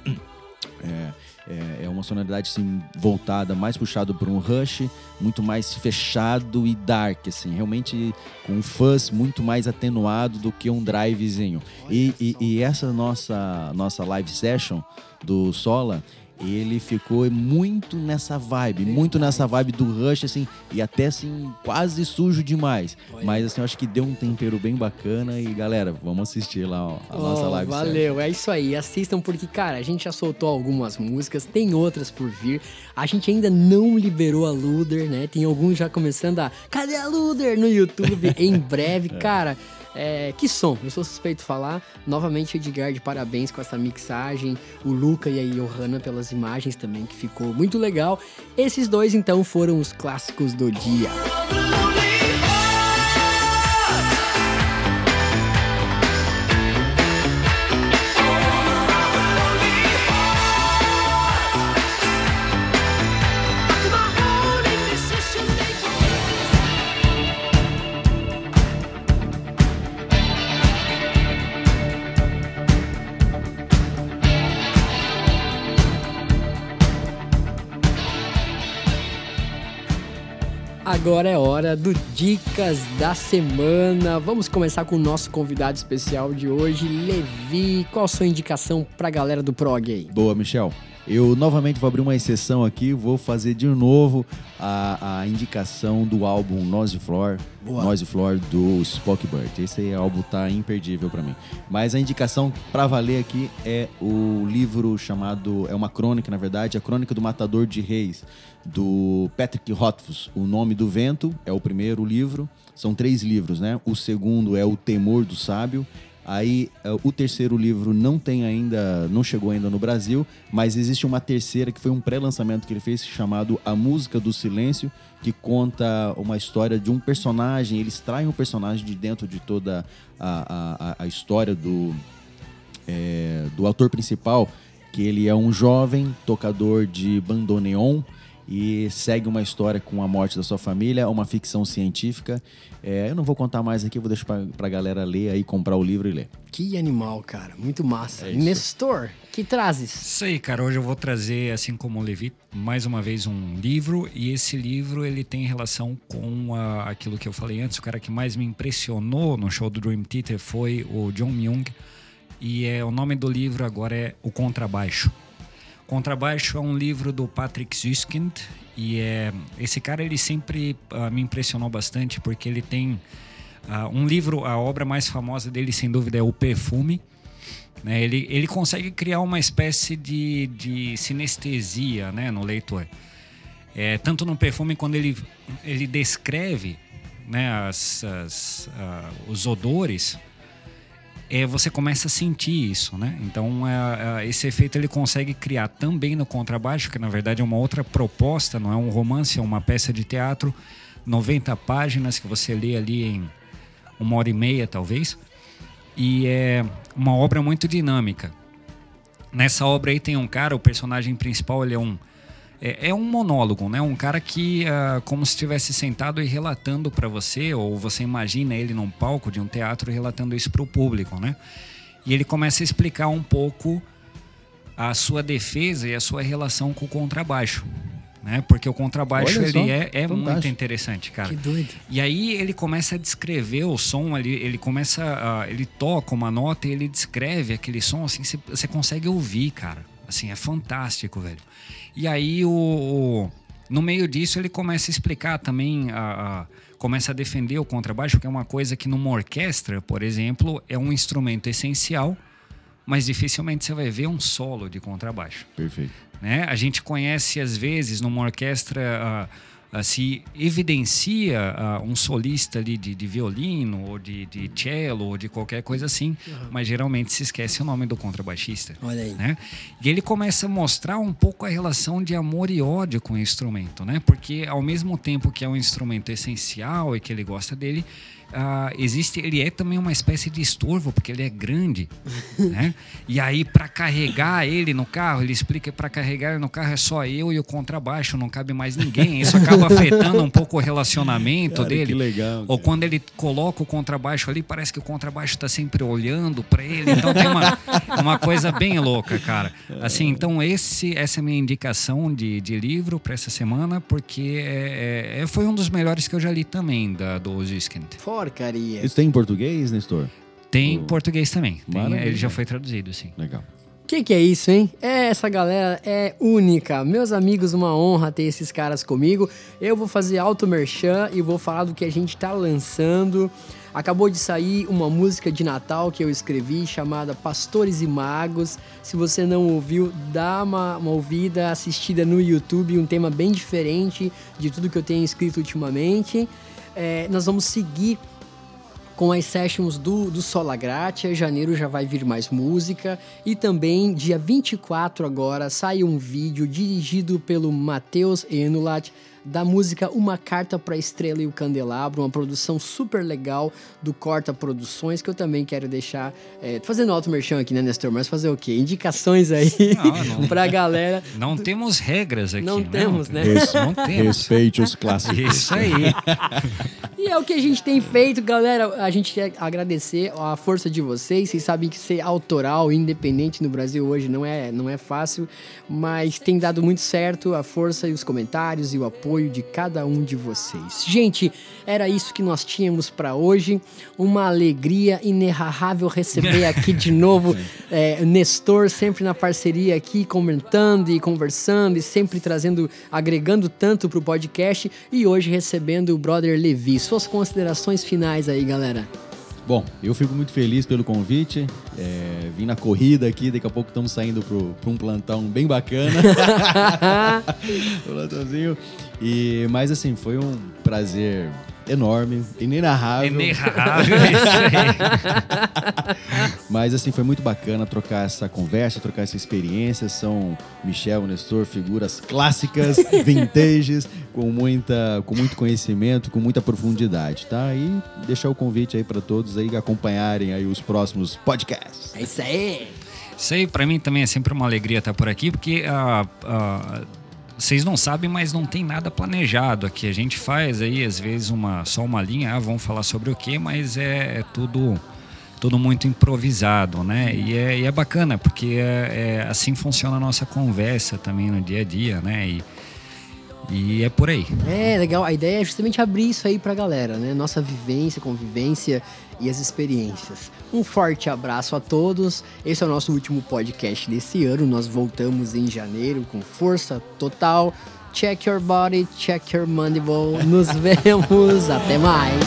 S3: É, é, é uma sonoridade assim, voltada, mais puxado para um rush, muito mais fechado e dark, assim, realmente com um fuzz muito mais atenuado do que um drivezinho. E, e, e essa nossa, nossa live session do Sola, ele ficou muito nessa vibe, muito nessa vibe do Rush, assim, e até assim, quase sujo demais. Mas assim, eu acho que deu um tempero bem bacana e galera, vamos assistir lá ó, a nossa
S1: Oh,
S3: live session.
S1: Valeu, é isso aí. Assistam porque, cara, a gente já soltou algumas músicas, tem outras por vir. A gente ainda não liberou a Luder, né? Tem alguns já começando a. Cadê a Luder? No YouTube em breve, cara. É, que som, eu sou suspeito de falar. Novamente, Edgar, de parabéns com essa mixagem. O Luca e a Johanna pelas imagens também, que ficou muito legal. Esses dois, então, foram os clássicos do dia. Agora é hora do Dicas da Semana. Vamos começar com o nosso convidado especial de hoje, Levi. Qual a sua indicação pra galera do Prog aí?
S3: Boa, Michel. Eu novamente vou abrir uma exceção aqui, vou fazer de novo a, a indicação do álbum Nose Floor, Noise Floor do Spock Bird. Esse álbum tá imperdível pra mim. Mas a indicação pra valer aqui é o livro chamado, é uma crônica, na verdade, a Crônica do Matador de Reis, do Patrick Rothfuss. O Nome do Vento é o primeiro livro. São três livros, né? O segundo é O Temor do Sábio. Aí eh, o terceiro livro não tem ainda, não chegou ainda no Brasil, mas existe uma terceira que foi um pré-lançamento que ele fez chamado A Música do Silêncio, que conta uma história de um personagem. Ele extrai um personagem de dentro de toda a, a, a história do, é, do autor principal, que ele é um jovem tocador de bandoneon e segue uma história com a morte da sua família, uma ficção científica. É, eu não vou contar mais aqui, vou deixar pra, pra galera ler aí, comprar o livro e ler.
S1: Que animal, cara. Muito massa.
S3: É.
S1: Nestor, que trazes?
S2: Isso aí, cara. Hoje eu vou trazer, assim como o Levi, mais uma vez um livro. E esse livro ele tem relação com ah, aquilo que eu falei antes. O cara que mais me impressionou no show do Dream Theater foi o John Myung. E é, o nome do livro agora é O Contrabaixo. Contrabaixo é um livro do Patrick Süskind e é, esse cara ele sempre ah, me impressionou bastante porque ele tem ah, um livro, a obra mais famosa dele sem dúvida é O Perfume. né? Ele, ele consegue criar uma espécie de, de sinestesia né, no leitor. É, tanto no perfume quando ele, ele descreve né, as, as, ah, os odores, é, você começa a sentir isso, né? Então é, é, esse efeito ele consegue criar também no contrabaixo, que na verdade é uma outra proposta, não é um romance, é uma peça de teatro, 90 páginas que você lê ali em uma hora e meia talvez, e é uma obra muito dinâmica. Nessa obra aí tem um cara, o personagem principal ele é um é, é um monólogo, né? Um cara que, ah, como se estivesse sentado e relatando para você, ou você imagina ele num palco de um teatro relatando isso para o público, né? E ele começa a explicar um pouco a sua defesa e a sua relação com o contrabaixo, né? Porque o contrabaixo
S3: Olha só,
S2: ele é, é muito interessante, cara.
S1: Que doido.
S2: E aí ele começa a descrever o som, ele, ele começa a, ele toca uma nota e ele descreve aquele som assim, você consegue ouvir, cara. Assim, é fantástico, velho. E aí o, o- no meio disso ele começa a explicar também a, a- começa a defender o contrabaixo, que é uma coisa que numa orquestra, por exemplo, é um instrumento essencial, mas dificilmente você vai ver um solo de contrabaixo
S3: Perfeito.
S2: né? A gente conhece às vezes numa orquestra ah, se evidencia ah, um solista ali de, de violino ou de, de cello ou de qualquer coisa assim, mas geralmente se esquece o nome do contrabaixista.
S1: Olha aí.
S2: Né? E ele começa a mostrar um pouco a relação de amor e ódio com o instrumento, né? Porque ao mesmo tempo que é um instrumento essencial e que ele gosta dele, ah, existe, ele é também uma espécie de estorvo porque ele é grande, né? E aí para carregar ele no carro, ele explica que para carregar ele no carro é só eu e o contrabaixo, não cabe mais ninguém. Isso acaba afetando um pouco o relacionamento
S3: Cara,
S2: dele.
S3: que legal,
S2: Ou
S3: cara.
S2: quando ele coloca o contrabaixo ali, parece que o contrabaixo está sempre olhando para ele. Então tem uma, uma coisa bem louca, cara. Assim, então esse, essa é a minha indicação de, de livro para essa semana, porque é, é- foi um dos melhores que eu já li também da, do Ziskind.
S1: Porcaria.
S3: Isso tem em português, Nestor?
S2: Tem em português também. Tem- ele já foi traduzido, sim.
S3: Legal.
S1: Que que é isso, hein? É, essa galera é única. Meus amigos, uma honra ter esses caras comigo. Eu vou fazer auto merchan e vou falar do que a gente tá lançando. Acabou de sair uma música de Natal que eu escrevi chamada Pastores e Magos. Se você não ouviu, dá uma, uma ouvida, assistida no YouTube, um tema bem diferente de tudo que eu tenho escrito ultimamente. É, nós vamos seguir com as sessions do, do Sola Gratia. Janeiro já vai vir mais música. E também, dia 24 agora, sai um vídeo dirigido pelo Matheus Enulat da música Uma Carta para a Estrela e o Candelabro, uma produção super legal do Corta Produções, que eu também quero deixar, é, tô fazendo alto merchan aqui, né, Nestor? Mas fazer o quê? Indicações aí
S2: Não, não.
S1: pra galera.
S2: Não temos regras aqui.
S1: Não
S2: né?
S1: temos, né?
S3: Res-
S2: Não temos.
S3: Respeite os clássicos.
S2: Isso aí.
S1: E é o que a gente tem feito, galera. A gente quer agradecer a força de vocês. Vocês sabem que ser autoral, independente no Brasil hoje não é, não é fácil, mas tem dado muito certo a força e os comentários e o apoio apoio de cada um de vocês. Gente, era isso que nós tínhamos para hoje. Uma alegria inenarrável receber aqui de novo é, Nestor, sempre na parceria aqui, comentando e conversando e sempre trazendo, agregando tanto pro podcast. E hoje recebendo o brother Levi. Suas considerações finais aí, galera.
S3: Bom, eu fico muito feliz pelo convite. É, vim na corrida aqui, daqui a pouco estamos saindo para um plantão bem bacana. Plantãozinho. E, mas assim, foi um prazer enorme, inenarrável.
S2: Inenarrável, isso aí.
S3: Mas assim, foi muito bacana trocar essa conversa, trocar essa experiência. São Michel, Nestor, figuras clássicas, vintages, com, muita, com muito conhecimento, com muita profundidade, tá? E deixar o convite aí para todos aí acompanharem aí os próximos podcasts.
S1: É isso aí.
S2: Isso aí, pra mim também é sempre uma alegria estar por aqui, porque ah, ah, vocês não sabem, mas não tem nada planejado aqui. A gente faz aí, às vezes, uma, só uma linha, ah, vamos falar sobre o quê, mas é, é tudo tudo muito improvisado, né? E é, e é bacana, porque é, é- assim funciona a nossa conversa também no dia a dia, né? E, e é por aí.
S1: É, legal. A ideia é justamente abrir isso aí pra galera, né? Nossa vivência, convivência e as experiências. Um forte abraço a todos. Esse é o nosso último podcast desse ano. Nós voltamos em janeiro com força total. Check your body, check your mandible. Nos vemos. Até mais.